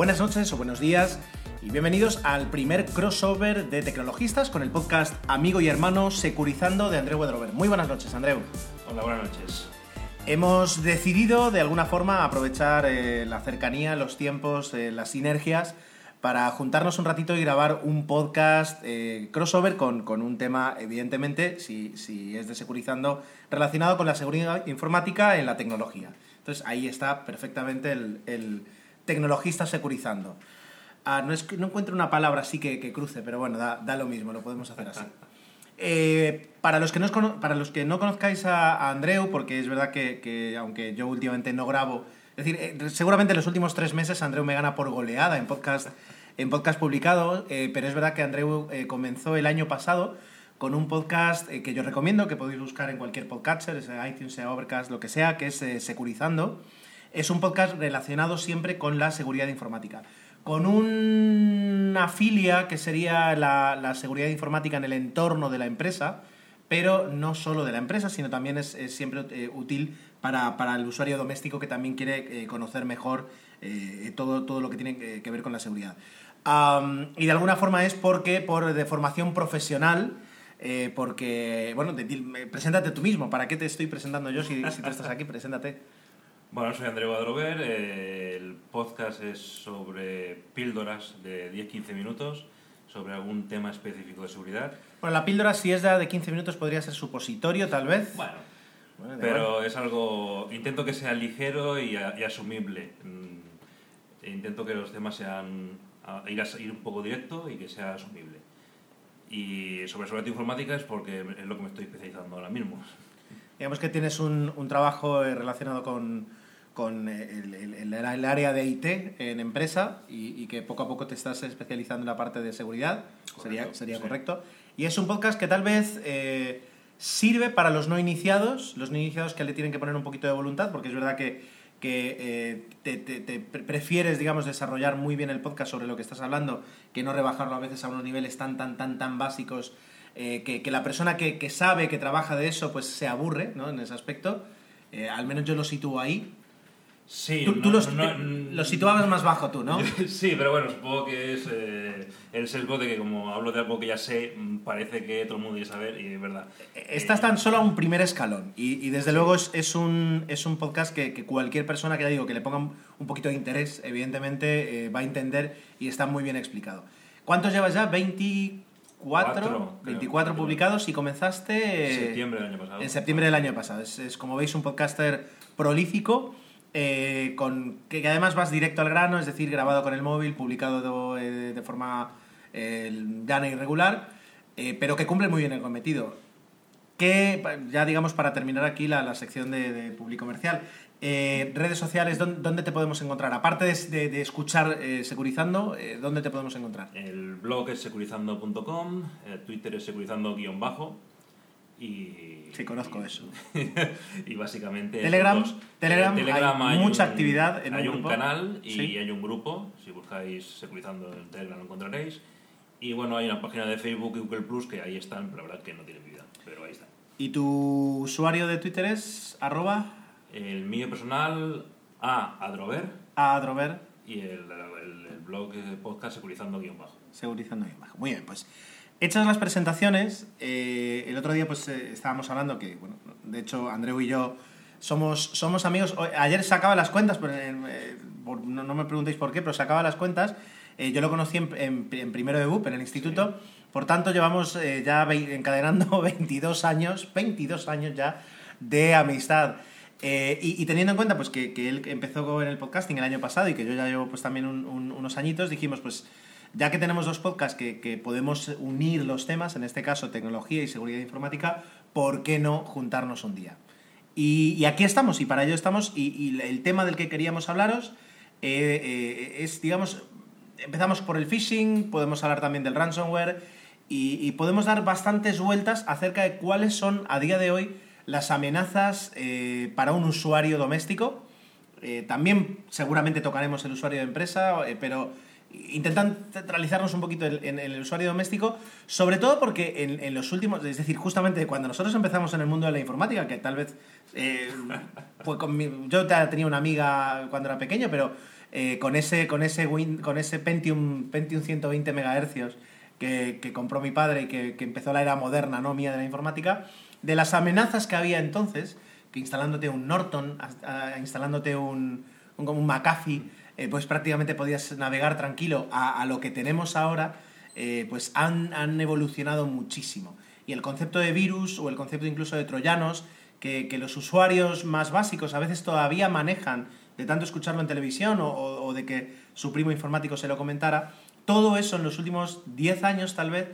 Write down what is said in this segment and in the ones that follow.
buenas noches o buenos días y bienvenidos al primer crossover de tecnologistas con el podcast Amigo y Hermano Securizando de Andreu Wedrover. Muy buenas noches, Andreu. Hola, buenas noches. Hemos decidido de alguna forma aprovechar eh, la cercanía, los tiempos, eh, las sinergias para juntarnos un ratito y grabar un podcast eh, crossover con, con, un tema, evidentemente, si, si, es de securizando, relacionado con la seguridad informática en la tecnología. Entonces ahí está perfectamente el, el tecnologista securizando. Ah, no, es, no, encuentro una palabra así que, que cruce, pero bueno, da, da, lo mismo, lo podemos hacer así. Eh, para, los que no, para los que no conozcáis a, a Andreu, porque es verdad que, que, aunque yo últimamente no grabo, es decir, eh, seguramente en los últimos tres meses Andreu me gana por goleada en podcast, en podcast publicado, eh, pero es verdad que Andreu eh, comenzó el año pasado con un podcast eh, que yo recomiendo, que podéis buscar en cualquier podcatcher, sea iTunes, sea Overcast, lo que sea, que es eh, Securizando. Es un podcast relacionado siempre con la seguridad informática. Con una filia que sería la, la, seguridad informática en el entorno de la empresa, pero no solo de la empresa, sino también es, siempre eh, útil para, para, el usuario doméstico que también quiere eh, conocer mejor eh, todo, todo lo que tiene que ver con la seguridad. Um, y de alguna forma es porque, por de formación profesional, porque, bueno, de, preséntate tú mismo. ¿Para qué te estoy presentando yo si, si tú estás aquí? Preséntate. Bueno, soy Andreu Adrover. Eh, el podcast es sobre píldoras de 10-15 minutos sobre algún tema específico de seguridad. Bueno, la píldora, si es de 15 minutos, podría ser supositorio, tal vez. Bueno, bueno pero bueno. es algo. Intento que sea ligero y, y asumible. Mm, intento que los temas sean. Ir, a, ir un poco directo y que sea asumible. Y sobre seguridad informática es porque es lo que me estoy especializando ahora mismo. Digamos que tienes un, un trabajo relacionado con, con el, el, el, área de IT en empresa y, y, que poco a poco te estás especializando en la parte de seguridad, correcto, sería, sería sí. correcto. Y es un podcast que tal vez eh, sirve para los no iniciados, los no iniciados que le tienen que poner un poquito de voluntad, porque es verdad que que eh, te, te, te, prefieres, digamos, desarrollar muy bien el podcast sobre lo que estás hablando, que no rebajarlo a veces a unos niveles tan, tan, tan, tan básicos, eh, que, que, la persona que, que, sabe, que trabaja de eso, pues se aburre, ¿no? En ese aspecto. Eh, al menos yo lo sitúo ahí. Sí, tú, no, tú los, no, lo situabas más bajo tú, ¿no? sí, pero bueno, supongo que es eh, el sesgo de que como hablo de algo que ya sé, mm, parece que todo el mundo quiere saber y es verdad. Estás tan solo a un primer escalón y, y desde sí. luego es, es, un, es un podcast que, que, cualquier persona que ya digo que le ponga un poquito de interés, evidentemente eh, va a entender y está muy bien explicado. ¿Cuántos llevas ya? 24, Cuatro, 24 creo. publicados y comenzaste... En septiembre del año pasado. En septiembre del año pasado. Es, es como veis un podcaster prolífico eh, con, que, además vas directo al grano, es decir, grabado con el móvil, publicado de, eh, de forma eh, llana y regular, eh, pero que cumple muy bien el cometido. Que, ya digamos, para terminar aquí la, la sección de, público comercial, redes sociales, ¿dónde, ¿dónde, te podemos encontrar? Aparte de, escuchar eh, Securizando, ¿dónde te podemos encontrar? El blog es securizando.com, Twitter es securizando-bajo y... Sí, conozco eso. y básicamente... Telegram, dos, Telegram, Telegram, hay, hay mucha un, actividad en Hay un, un canal y ¿Sí? hay un grupo, si buscáis Securizando en Telegram lo encontraréis. Y bueno, hay una página de Facebook y Google Plus que ahí están, pero la verdad que no tienen vida, pero ahí están. ¿Y tu usuario de Twitter es arroba? El mío personal, A. Adrover. A. Adrover. Y el, el, el blog el podcast Securizando guion bajo. Securizando guion bajo. Muy bien, pues hechas las presentaciones, eh, el otro día pues eh, estábamos hablando que, bueno, de hecho Andreu y yo somos, somos amigos. Ayer sacaba las cuentas, pero, eh, por, no, no, me preguntéis por qué, pero sacaba las cuentas. Yo lo conocí en, en, en, primero de BUP, en el instituto. Sí. Por tanto, llevamos ya encadenando 22 años, 22 años ya de amistad. Eh, y, y, teniendo en cuenta pues, que, que, él empezó en el podcasting el año pasado y que yo ya llevo pues, también un, un, unos añitos, dijimos, pues ya que tenemos dos podcasts que, que, podemos unir los temas, en este caso tecnología y seguridad informática, ¿por qué no juntarnos un día? Y, aquí estamos, y para ello estamos, y, y, el tema del que queríamos hablaros eh, eh, es, digamos, empezamos por el phishing, podemos hablar también del ransomware, y, podemos dar bastantes vueltas acerca de cuáles son a día de hoy las amenazas eh, para un usuario doméstico. Eh, también seguramente tocaremos el usuario de empresa, eh, pero intentan centralizarnos un poquito en, el usuario doméstico, sobre todo porque en, los últimos, es decir, justamente cuando nosotros empezamos en el mundo de la informática, que tal vez, eh, yo tenía una amiga cuando era pequeño, pero eh, con ese, con ese, con ese Pentium, Pentium 120 MHz que, que, compró mi padre y que, que, empezó la era moderna ¿no? mía de la informática, de las amenazas que había entonces, que instalándote un Norton, instalándote un, un, un McAfee, eh, pues prácticamente podías navegar tranquilo a, a lo que tenemos ahora, eh, pues han, han, evolucionado muchísimo. Y el concepto de virus o el concepto incluso de troyanos, que, que, los usuarios más básicos a veces todavía manejan de tanto escucharlo en televisión o, o, o de que su primo informático se lo comentara, todo eso en los últimos 10 años tal vez,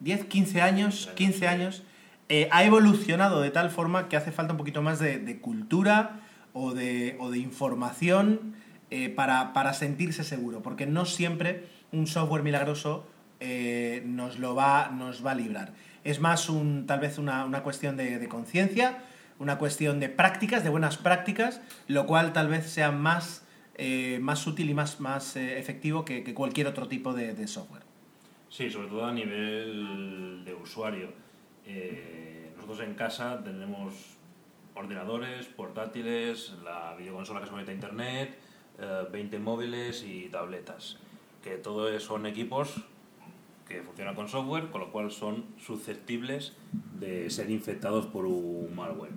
10, 15 años, 15 años, eh, ha evolucionado de tal forma que hace falta un poquito más de, de cultura o de, o de información eh, para, para, sentirse seguro, porque no siempre un software milagroso eh, nos lo va, nos va a librar. Es más un, tal vez una, una cuestión de, de conciencia, una cuestión de prácticas, de buenas prácticas, lo cual tal vez sea más, eh, más útil y más, más eh, efectivo que, cualquier otro tipo de, software. Sí, sobre todo a nivel de usuario. nosotros en casa tenemos ordenadores, portátiles, la videoconsola que se conecta a internet, 20 móviles y tabletas, que todo son equipos que funcionan con software, con lo cual son susceptibles de ser infectados por un malware.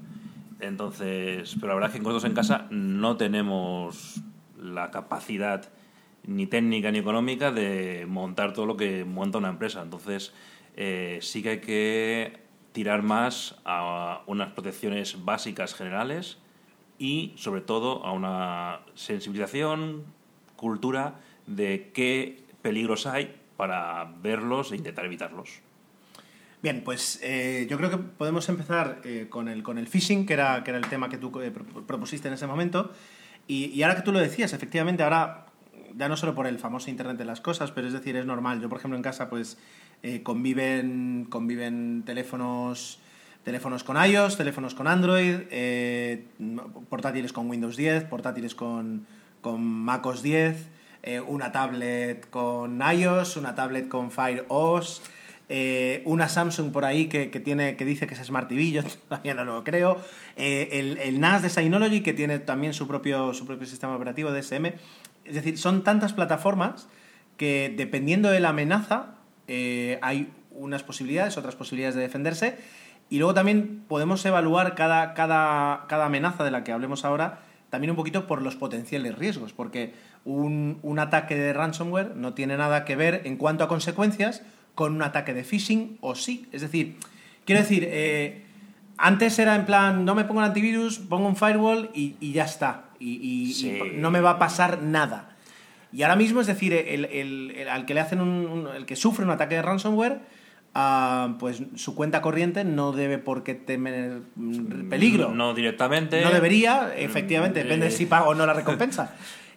Entonces, pero la verdad es que nosotros en casa no tenemos la capacidad ni técnica ni económica de montar todo lo que monta una empresa. Entonces, eh, sí que hay que tirar más a unas protecciones básicas generales y sobre todo a una sensibilización, cultura de qué peligros hay para verlos e intentar evitarlos. Bien, pues eh, yo creo que podemos empezar eh, con, el, con el phishing, que era, que era el tema que tú eh, propusiste en ese momento. Y, y, ahora que tú lo decías, efectivamente, ahora ya no solo por el famoso Internet de las Cosas, pero es decir, es normal. Yo, por ejemplo, en casa, pues eh, conviven, conviven teléfonos teléfonos con iOS, teléfonos con Android, eh, portátiles con Windows 10, portátiles con, con MacOS 10, eh, una tablet con iOS, una tablet con Fire OS, eh, una Samsung por ahí que, que, tiene, que dice que es Smart TV, yo todavía no lo creo, el, el, NAS de Synology que tiene también su propio, su propio sistema operativo DSM. Es decir, son tantas plataformas que dependiendo de la amenaza hay unas posibilidades, otras posibilidades de defenderse y luego también podemos evaluar cada, cada, cada amenaza de la que hablemos ahora también un poquito por los potenciales riesgos, porque un, un, ataque de ransomware no tiene nada que ver en cuanto a consecuencias con un ataque de phishing o sí. Es decir, quiero decir, eh, antes era en plan, no me pongo el antivirus, pongo un firewall y, y ya está, y, y, sí. y, no me va a pasar nada. Y ahora mismo, es decir, el, el, el al que le hacen un, un, el que sufre un ataque de ransomware, Uh, pues su cuenta corriente no debe por qué temer peligro. No directamente. No debería, efectivamente, eh, depende de si paga o no la recompensa.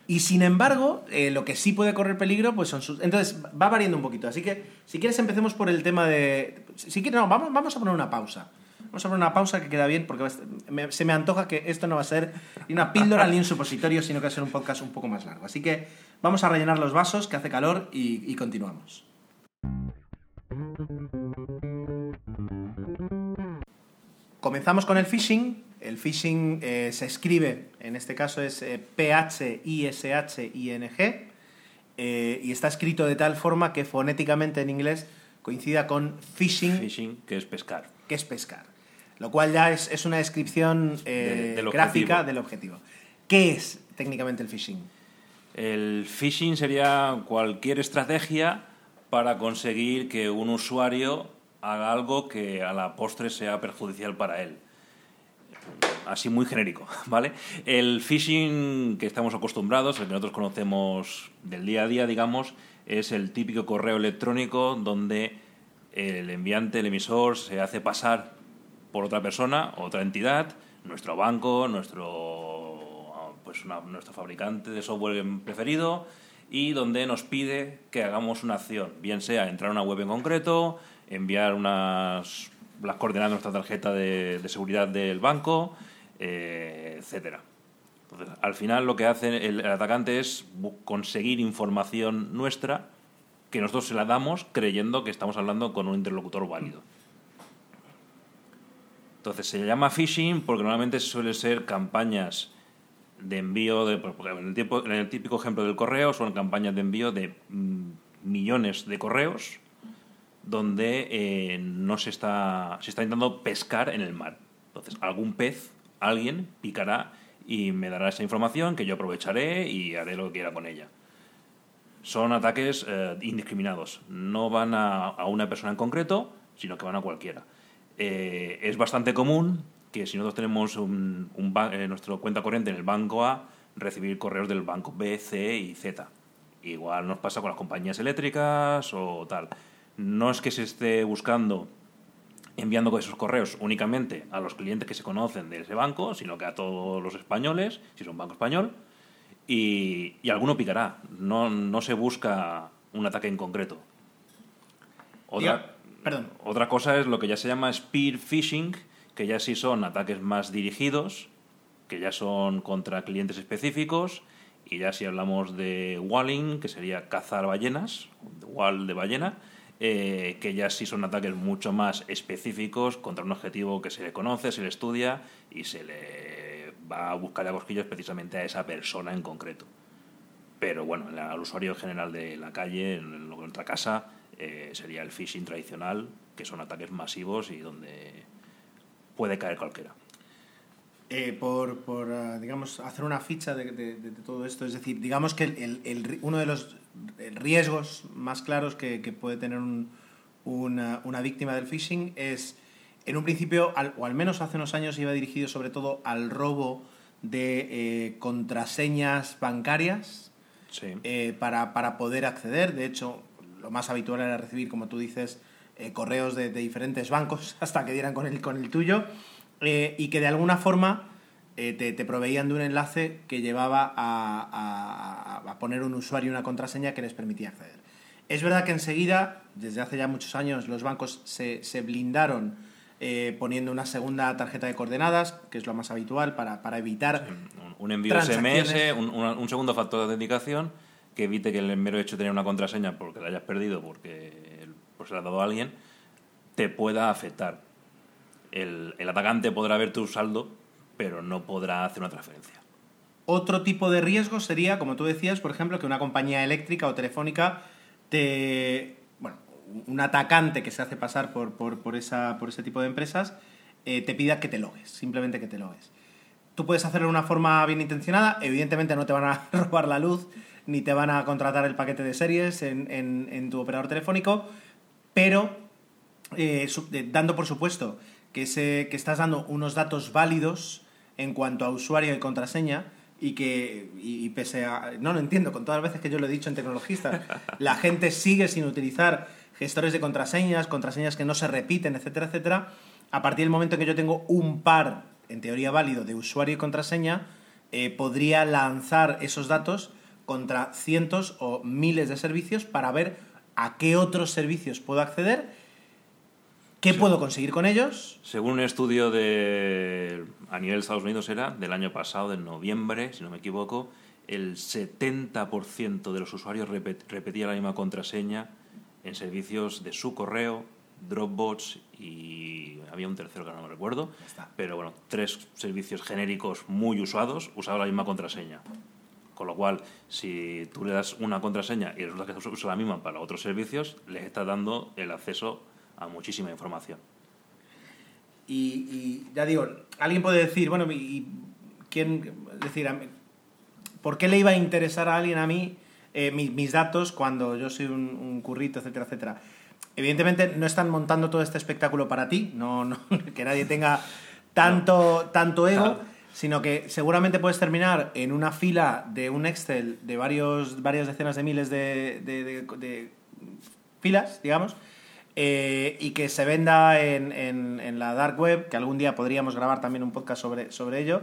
Y sin embargo, eh, lo que sí puede correr peligro, pues son sus. Entonces, va variando un poquito. Así que, si quieres, empecemos por el tema de. Si quieres, no, vamos, vamos a poner una pausa. Vamos a poner una pausa que queda bien, porque me, se me antoja que esto no va a ser ni una píldora ni un supositorio, sino que va a ser un podcast un poco más largo. Así que vamos a rellenar los vasos, que hace calor, y, y continuamos. Comenzamos con el phishing. El phishing eh, se escribe, en este caso es eh, P-H-I-S-H-I-N-G, eh, y está escrito de tal forma que fonéticamente en inglés coincida con phishing. Phishing, que es pescar. Que es pescar. Lo cual ya es, es una descripción de, del gráfica del objetivo. ¿Qué es técnicamente el phishing? El phishing sería cualquier estrategia para conseguir que un usuario haga algo que a la postre sea perjudicial para él. Así muy genérico, ¿vale? El phishing que estamos acostumbrados, el que nosotros conocemos del día a día, digamos, es el típico correo electrónico donde el enviante, el emisor, se hace pasar por otra persona, otra entidad, nuestro banco, nuestro, pues una, nuestro fabricante de software preferido, y donde nos pide que hagamos una acción, bien sea entrar a una web en concreto, enviar unas, las coordenadas de nuestra tarjeta de, seguridad del banco, eh, etcétera. Al final lo que hace el, atacante es conseguir información nuestra que nosotros se la damos creyendo que estamos hablando con un interlocutor válido. Entonces se llama phishing porque normalmente suelen ser campañas de envío, de, en, el típico ejemplo del correo, son campañas de envío de mm, millones de correos donde eh, no se está, se está intentando pescar en el mar. Entonces, algún pez, alguien, picará y me dará esa información que yo aprovecharé y haré lo que quiera con ella. Son ataques eh, indiscriminados. No van a, una persona en concreto, sino que van a cualquiera. Eh, es bastante común que si nosotros tenemos un, nuestra cuenta corriente en el banco A, recibir correos del banco B, C y Z. Igual nos pasa con las compañías eléctricas o tal no es que se esté buscando enviando esos correos únicamente a los clientes que se conocen de ese banco, sino que a todos los españoles, si es un banco español, y, alguno picará. No, no, se busca un ataque en concreto. Otra, perdón. otra cosa es lo que ya se llama spear phishing, que ya sí son ataques más dirigidos, que ya son contra clientes específicos, y ya si hablamos de walling, que sería cazar ballenas, wall de ballena, eh, que ya sí son ataques mucho más específicos contra un objetivo que se le conoce, se le estudia y se le va a buscar a cosquillas precisamente a esa persona en concreto. Pero bueno, al usuario general de la calle, en nuestra casa, eh, sería el phishing tradicional, que son ataques masivos y donde puede caer cualquiera. Eh, por, por ah, digamos, hacer una ficha de, todo esto, es decir, digamos que el, uno de los riesgos más claros que, puede tener una, víctima del phishing es, en un principio, o al menos hace unos años, iba dirigido sobre todo al robo de eh, contraseñas bancarias eh, para, poder acceder. De hecho, lo más habitual era recibir, como tú dices, eh, correos de, diferentes bancos hasta que dieran con el, con el tuyo y que de alguna forma eh, te, proveían de un enlace que llevaba a, poner un usuario y una contraseña que les permitía acceder. Es verdad que enseguida, desde hace ya muchos años, los bancos se, blindaron eh, poniendo una segunda tarjeta de coordenadas, que es lo más habitual para, evitar... un envío SMS, un, segundo factor de autenticación que evite que el mero hecho de tener una contraseña porque la hayas perdido, porque se la ha dado a alguien, te pueda afectar. El, el atacante podrá ver tu saldo pero no podrá hacer una transferencia. Otro tipo de riesgo sería, como tú decías, por ejemplo, que una compañía eléctrica o telefónica te. Bueno, un atacante que se hace pasar por, por, esa, por ese tipo de empresas eh, te pida que te logues, simplemente que te logues. Tú puedes hacerlo de una forma bien intencionada, evidentemente no te van a robar la luz ni te van a contratar el paquete de series en, tu operador telefónico, pero eh, dando por supuesto que, que estás dando unos datos válidos en cuanto a usuario y contraseña y que, y, pese a, no lo entiendo, con todas las veces que yo lo he dicho en tecnologistas, la gente sigue sin utilizar gestores de contraseñas, contraseñas que no se repiten, etcétera, etcétera, a partir del momento en que yo tengo un par, en teoría válido, de usuario y contraseña, eh, podría lanzar esos datos contra cientos o miles de servicios para ver a qué otros servicios puedo acceder ¿Qué puedo conseguir con ellos? Según un estudio de, a nivel de Estados Unidos era del año pasado, de noviembre, si no me equivoco, el 70% de los usuarios repetía la misma contraseña en servicios de su correo, Dropbox y había un tercero que no me recuerdo, pero bueno, tres servicios genéricos muy usados usaban la misma contraseña. Con lo cual, si tú le das una contraseña y resulta que usa la misma para otros servicios, les estás dando el acceso a muchísima información. Y, ya digo, alguien puede decir, bueno, ¿y quién? decir, ¿por qué le iba a interesar a alguien a mí eh, mis, datos cuando yo soy un, currito, etcétera, etcétera? Evidentemente no están montando todo este espectáculo para ti, no, no que nadie tenga tanto, tanto ego, sino que seguramente puedes terminar en una fila de un Excel de varios, varias decenas de miles de, de filas, digamos, eh, y que se venda en, en, la dark web, que algún día podríamos grabar también un podcast sobre, sobre ello,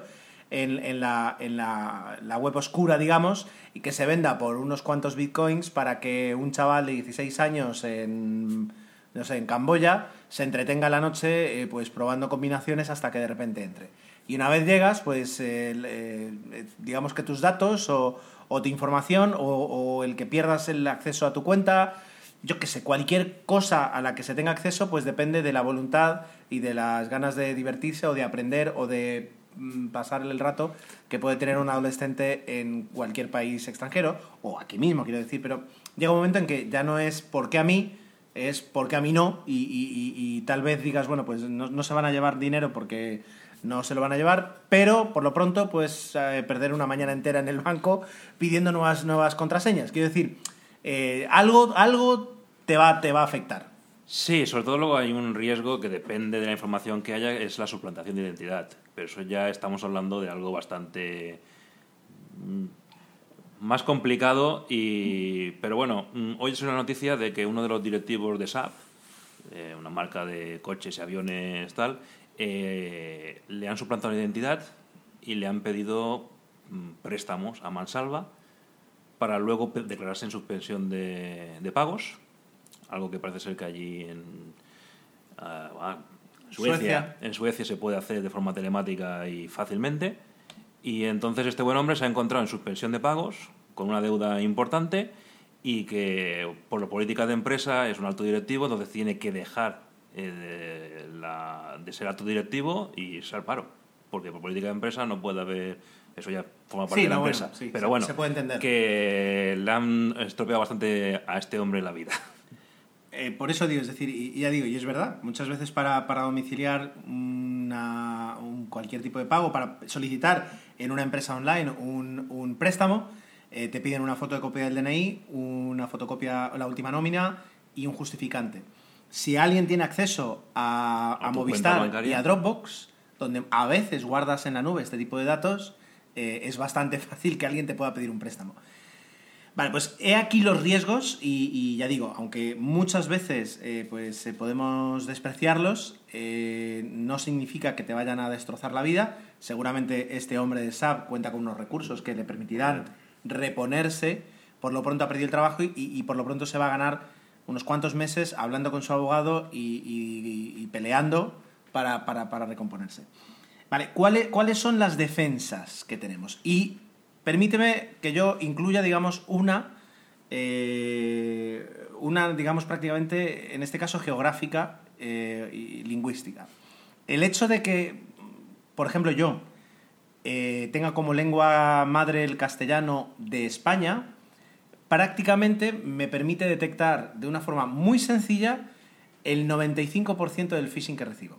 en, en, la, la, la, web oscura, digamos, y que se venda por unos cuantos bitcoins para que un chaval de 16 años en, no sé, en Camboya se entretenga la noche eh, pues probando combinaciones hasta que de repente entre. Y una vez llegas, pues eh, digamos que tus datos o, tu información o, el que pierdas el acceso a tu cuenta yo qué sé, cualquier cosa a la que se tenga acceso, pues depende de la voluntad y de las ganas de divertirse o de aprender o de mm, pasar el rato que puede tener un adolescente en cualquier país extranjero, o aquí mismo, quiero decir, pero llega un momento en que ya no es por qué a mí, es por qué a mí no, y, tal vez digas, bueno, pues no, se van a llevar dinero porque no se lo van a llevar, pero por lo pronto, pues eh, perder una mañana entera en el banco pidiendo nuevas, nuevas contraseñas. Quiero decir, eh, algo, algo te, va, te va a afectar. Sí, sobre todo luego hay un riesgo que depende de la información que haya, es la suplantación de identidad. Pero eso ya estamos hablando de algo bastante mm, más complicado y pero bueno mm, hoy es una noticia de que uno de los directivos de SAP eh, una marca de coches y aviones tal eh, le han suplantado la identidad y le han pedido mm, préstamos a mansalva para luego declararse en suspensión de, de pagos algo que parece ser que allí en ah, Suecia, en Suecia se puede hacer de forma telemática y fácilmente. Y entonces este buen hombre se ha encontrado en suspensión de pagos, con una deuda importante, y que por la política de empresa es un alto directivo, entonces tiene que dejar eh, de, ser alto directivo y ser paro. Porque por política de empresa no puede haber. Eso ya forma parte de la empresa. Pero bueno, se puede entender. que le han estropeado bastante a este hombre la vida. Eh, por eso digo, es decir, y, ya digo, y es verdad, muchas veces para, para domiciliar una, un, cualquier tipo de pago, para solicitar en una empresa online un, un préstamo, eh, te piden una fotocopia del DNI, una fotocopia, la última nómina y un justificante. Si alguien tiene acceso a, a, Movistar y a Dropbox, donde a veces guardas en la nube este tipo de datos, eh, es bastante fácil que alguien te pueda pedir un préstamo. Vale, pues he aquí los riesgos y, ya digo, aunque muchas veces eh, pues, podemos despreciarlos, no significa que te vayan a destrozar la vida. Seguramente este hombre de SAP cuenta con unos recursos que le permitirán reponerse, por lo pronto ha perdido el trabajo y, por lo pronto se va a ganar unos cuantos meses hablando con su abogado y, peleando para, recomponerse. Vale, ¿cuáles, ¿cuáles son las defensas que tenemos? Y permíteme que yo incluya, digamos, una, eh, una, digamos, prácticamente, en este caso, geográfica eh, y lingüística. El hecho de que, por ejemplo, yo, eh, tenga como lengua madre el castellano de España, prácticamente me permite detectar de una forma muy sencilla el 95% del phishing que recibo.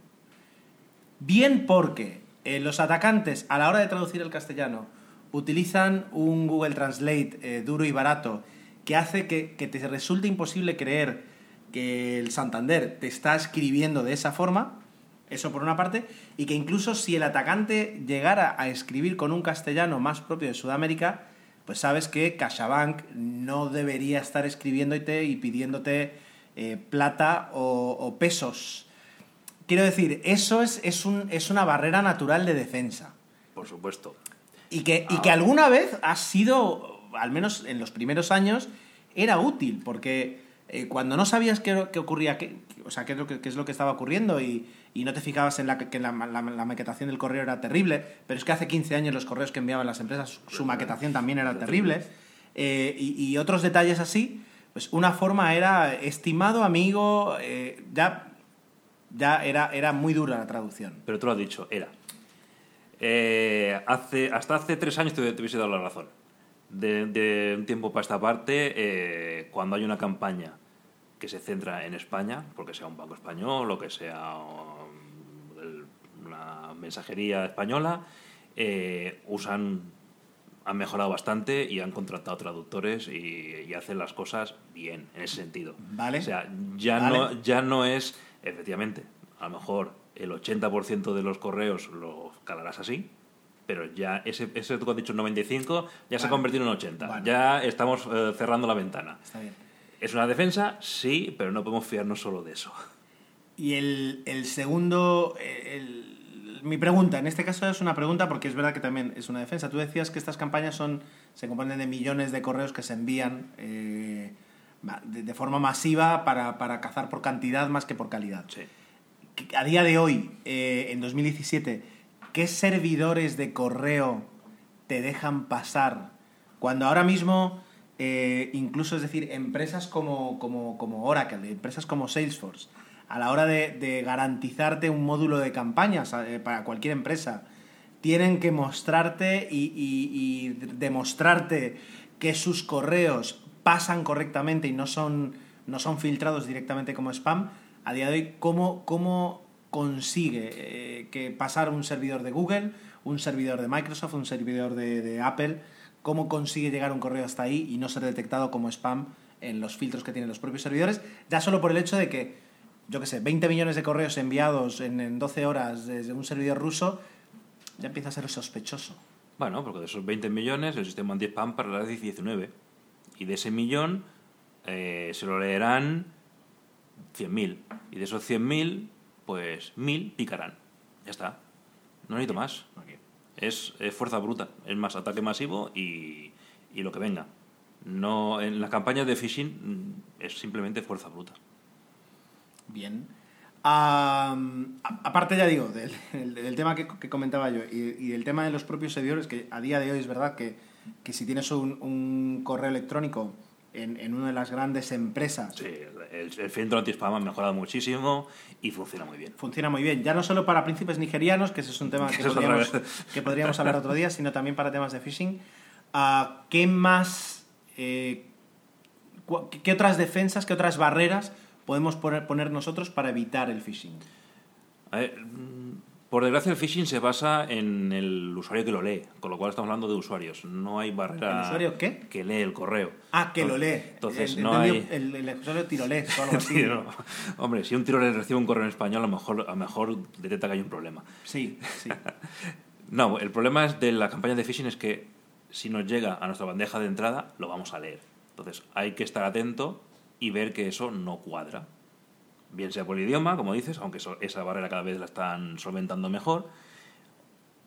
Bien porque eh, los atacantes a la hora de traducir el castellano utilizan un Google Translate eh, duro y barato que hace que, que te resulte imposible creer que el Santander te está escribiendo de esa forma, eso por una parte, y que incluso si el atacante llegara a escribir con un castellano más propio de Sudamérica, pues sabes que CaixaBank no debería estar escribiéndote y pidiéndote eh, plata o, pesos. Quiero decir, eso es, es, un, es, una barrera natural de defensa. Por supuesto. Y que, y que alguna vez ha sido, al menos en los primeros años, era útil, porque eh, cuando no sabías qué, ocurría, qué, o sea, qué qué es lo que estaba ocurriendo y, y no te fijabas en la, que la, maquetación del correo era terrible, pero es que hace 15 años los correos que enviaban las empresas, su maquetación también era terrible, eh, y, otros detalles así, pues una forma era estimado amigo, eh, ya, ya era, era muy dura la traducción. Pero tú lo has dicho, era. Eh, hace, hasta hace tres años te, te hubiese dado la razón. De, de, un tiempo para esta parte, cuando hay una campaña que se centra en España, porque sea un banco español o que sea mensajería española, eh, usan han mejorado bastante y han contratado traductores y, hacen las cosas bien en ese sentido. Vale. O sea, ya, No, ya no es, efectivamente, a lo mejor el 80% de los correos lo calarás así, pero ya ese, ese tú has dicho 95 ya se ha convertido en 80. Ya estamos eh, cerrando la ventana. Está bien. ¿Es una defensa? Sí, pero no podemos fiarnos solo de eso. Y el, segundo, mi pregunta, en este caso es una pregunta porque es verdad que también es una defensa. Tú decías que estas campañas son, se componen de millones de correos que se envían eh, de, forma masiva para, cazar por cantidad más que por calidad. Sí. A día de hoy, eh, en 2017, ¿qué servidores de correo te dejan pasar cuando ahora mismo eh, incluso, es decir, empresas como, como, Oracle, empresas como Salesforce, a la hora de, garantizarte un módulo de campañas eh, para cualquier empresa, tienen que mostrarte y, demostrarte que sus correos pasan correctamente y no son, no son filtrados directamente como spam, a día de hoy, ¿cómo, cómo consigue eh, que pasar un servidor de Google, un servidor de Microsoft, un servidor de, Apple, cómo consigue llegar un correo hasta ahí y no ser detectado como spam en los filtros que tienen los propios servidores, ya solo por el hecho de que, yo qué sé, 20 millones de correos enviados en, en 12 horas desde un servidor ruso, ya empieza a ser sospechoso. Bueno, porque de esos 20 millones el sistema anti-spam para 19. Y de ese millón eh, se lo leerán 100.000. Y de esos 100.000, pues 1.000 picarán. Ya está. No necesito más. Es, fuerza bruta. Es más ataque masivo y, y lo que venga. No, en las campañas de phishing mm, es simplemente fuerza bruta. Bien. aparte, ya digo, del, tema que, comentaba yo y, del tema de los propios servidores, que a día de hoy es verdad que, que si tienes un, un correo electrónico en, una de las grandes empresas. Sí, el, el filtro anti-spam ha mejorado muchísimo y funciona muy bien. Funciona muy bien, ya no solo para príncipes nigerianos, que ese es un tema que, podríamos, que podríamos, hablar otro día, sino también para temas de phishing. Uh, ¿Qué más, eh, qué otras defensas, qué otras barreras podemos poner, nosotros para evitar el phishing? A ver, por desgracia, el phishing se basa en el usuario que lo lee, con lo cual estamos hablando de usuarios. No hay barrera. ¿El usuario qué? Que lee el correo. Ah, que lo lee. Entonces, no hay. El, el, usuario tirolés o algo así. Hombre, si un tirolés recibe un correo en español, a lo mejor, a lo mejor detecta que hay un problema. Sí, sí. no, el problema es de la campaña de phishing es que si nos llega a nuestra bandeja de entrada, lo vamos a leer. Entonces, hay que estar atento y ver que eso no cuadra bien sea por el idioma, como dices, aunque esa barrera cada vez la están solventando mejor,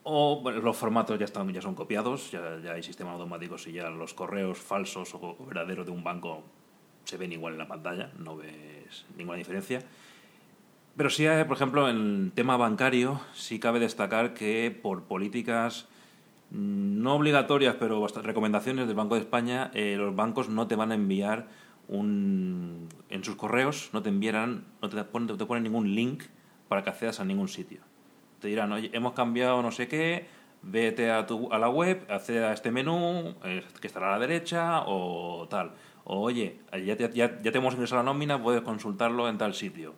o los formatos ya, están, ya son copiados, ya, ya hay sistemas automáticos y ya los correos falsos o verdaderos de un banco se ven igual en la pantalla, no ves ninguna diferencia. Pero sí, eh, por ejemplo, en el tema bancario, sí cabe destacar que por políticas mm, no obligatorias, pero recomendaciones del Banco de España, eh, los bancos no te van a enviar un, en sus correos no te enviarán, no te ponen, te ponen ningún link para que accedas a ningún sitio. Te dirán, oye, hemos cambiado no sé qué, vete a, tu, a la web, accede a este menú, eh, que estará a la derecha, o tal. O oye, ya te, ya, ya te hemos ingresado la nómina, puedes consultarlo en tal sitio.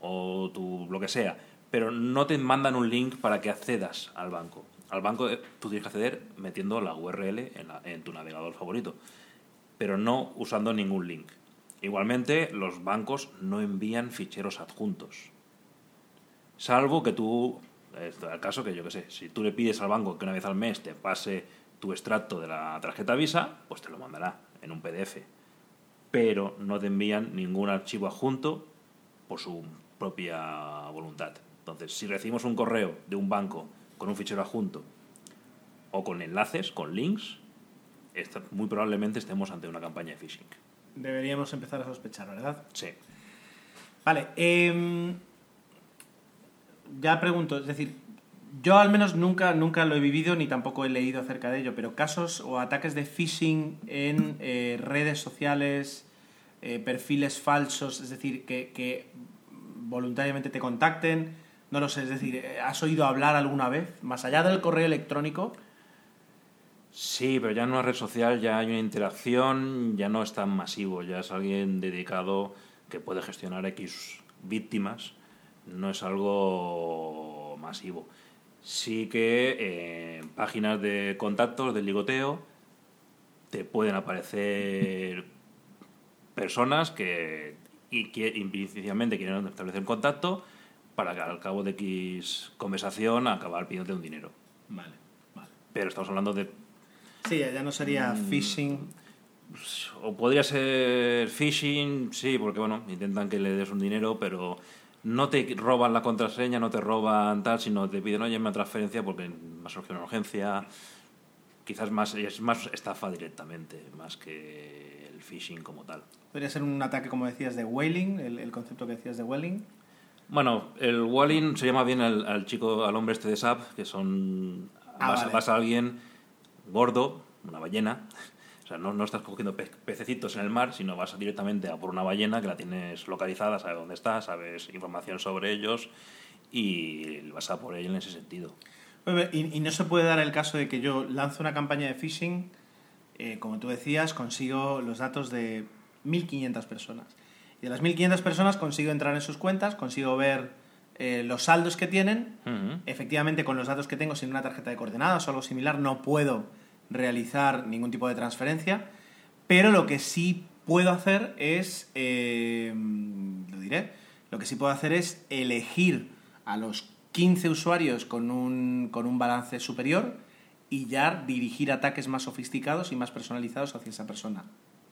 O tu, lo que sea. Pero no te mandan un link para que accedas al banco. Al banco eh, tú tienes que acceder metiendo la URL en, en tu navegador favorito pero no usando ningún link. Igualmente, los bancos no envían ficheros adjuntos. Salvo que tú, el caso que yo que sé, si tú le pides al banco que una vez al mes te pase tu extracto de la tarjeta Visa, pues te lo mandará en un PDF. Pero no te envían ningún archivo adjunto por su propia voluntad. Entonces, si recibimos un correo de un banco con un fichero adjunto o con enlaces, con links, muy probablemente estemos ante una campaña de phishing. Deberíamos empezar a sospechar, ¿verdad? Sí. Vale. Em, ya pregunto, es decir, yo al menos nunca, nunca lo he vivido ni tampoco he leído acerca de ello, pero casos o ataques de phishing en eh, redes sociales, eh, perfiles falsos, es decir, que, que, voluntariamente te contacten, no lo sé, es decir, ¿has oído hablar alguna vez, más allá del correo electrónico? Sí, pero ya en una red social ya hay una interacción, ya no es tan masivo, ya es alguien dedicado que puede gestionar X víctimas, no es algo masivo. Sí que eh, en páginas de contactos, de ligoteo, te pueden aparecer personas que, y que quieren establecer contacto para que al cabo de X conversación acabar pidiéndote un dinero. Vale, vale. Pero estamos hablando de Sí, ya no sería mm. phishing. O podría ser phishing, sí, porque bueno, intentan que le des un dinero, pero no te roban la contraseña, no te roban tal, sino te piden, oye, una transferencia porque me ha surgido una urgencia. Quizás más, es más estafa directamente, más que el phishing como tal. ¿Podría ser un ataque, como decías, de whaling, el, concepto que decías de whaling? Bueno, el whaling se llama bien al, chico, al hombre este de SAP, que son... Ah, vas a alguien gordo, una ballena. O sea, no, no estás cogiendo pececitos en el mar, sino vas directamente a por una ballena que la tienes localizada, sabes dónde está, sabes información sobre ellos y vas a por ella en ese sentido. Y, no se puede dar el caso de que yo lanzo una campaña de phishing, eh, como tú decías, consigo los datos de 1.500 personas. Y de las 1.500 personas consigo entrar en sus cuentas, consigo ver eh, los saldos que tienen. Efectivamente, con los datos que tengo sin una tarjeta de coordenadas o algo similar, no puedo realizar ningún tipo de transferencia. Pero lo que sí puedo hacer es, eh, lo diré, lo que sí puedo hacer es elegir a los 15 usuarios con un, con un balance superior y ya dirigir ataques más sofisticados y más personalizados hacia esa persona.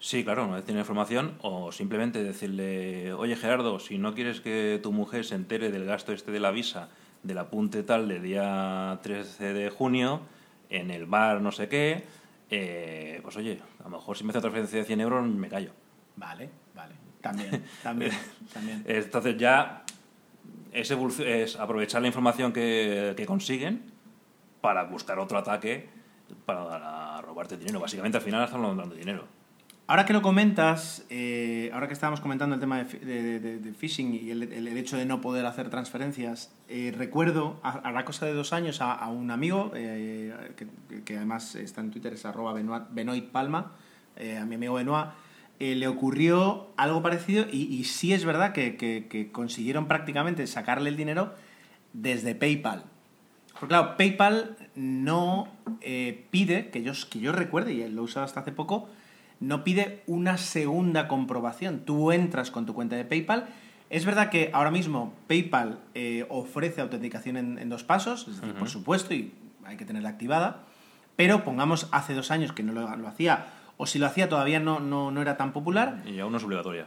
Sí, claro, una vez tiene información o simplemente decirle, oye Gerardo, si no quieres que tu mujer se entere del gasto este de la visa, del apunte tal de día 13 de junio, en el bar no sé qué, eh, pues oye, a lo mejor si me hace otra transferencia de 100 euros me callo. Vale, vale. También, también, también. Entonces ya es, es aprovechar la información que, que, consiguen para buscar otro ataque para robarte dinero. Básicamente al final están hablando de dinero. Ahora que lo comentas, eh, ahora que estábamos comentando el tema de, de, phishing y el, hecho de no poder hacer transferencias, eh, recuerdo la cosa de dos años a, un amigo, eh, que, además está en Twitter, es arroba Benoit Palma, a mi amigo Benoit, le ocurrió algo parecido y, sí es verdad que, consiguieron prácticamente sacarle el dinero desde PayPal. Porque claro, PayPal no pide, que yo, que yo recuerde, y lo he usado hasta hace poco, no pide una segunda comprobación. Tú entras con tu cuenta de PayPal. Es verdad que ahora mismo PayPal eh, ofrece autenticación en, dos pasos, es decir, por supuesto, y hay que tenerla activada, pero pongamos hace dos años que no lo, hacía, o si lo hacía todavía no, no, era tan popular. Y aún no es obligatoria.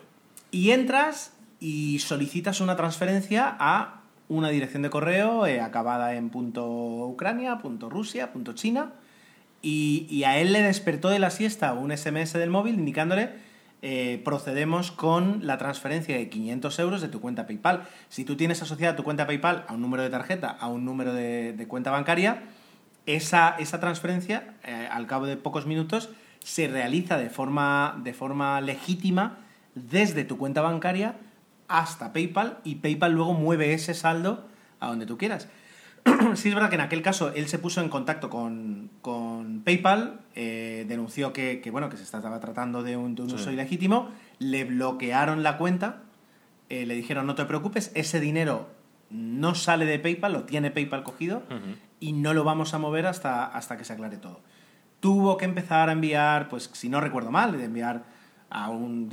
Y entras y solicitas una transferencia a una dirección de correo eh, acabada en punto Ucrania, punto Rusia, punto China, y, a él le despertó de la siesta un SMS del móvil indicándole eh, procedemos con la transferencia de 500 euros de tu cuenta PayPal. Si tú tienes asociada tu cuenta PayPal a un número de tarjeta, a un número de, cuenta bancaria, esa, esa transferencia, eh, al cabo de pocos minutos, se realiza de forma, de forma legítima desde tu cuenta bancaria hasta PayPal y PayPal luego mueve ese saldo a donde tú quieras. sí es verdad que en aquel caso él se puso en contacto con, PayPal, eh, denunció que, bueno, que se estaba tratando de un, uso ilegítimo, le bloquearon la cuenta, eh, le dijeron no te preocupes, ese dinero no sale de PayPal, lo tiene PayPal cogido y no lo vamos a mover hasta, hasta que se aclare todo. Tuvo que empezar a enviar, pues si no recuerdo mal, de enviar a un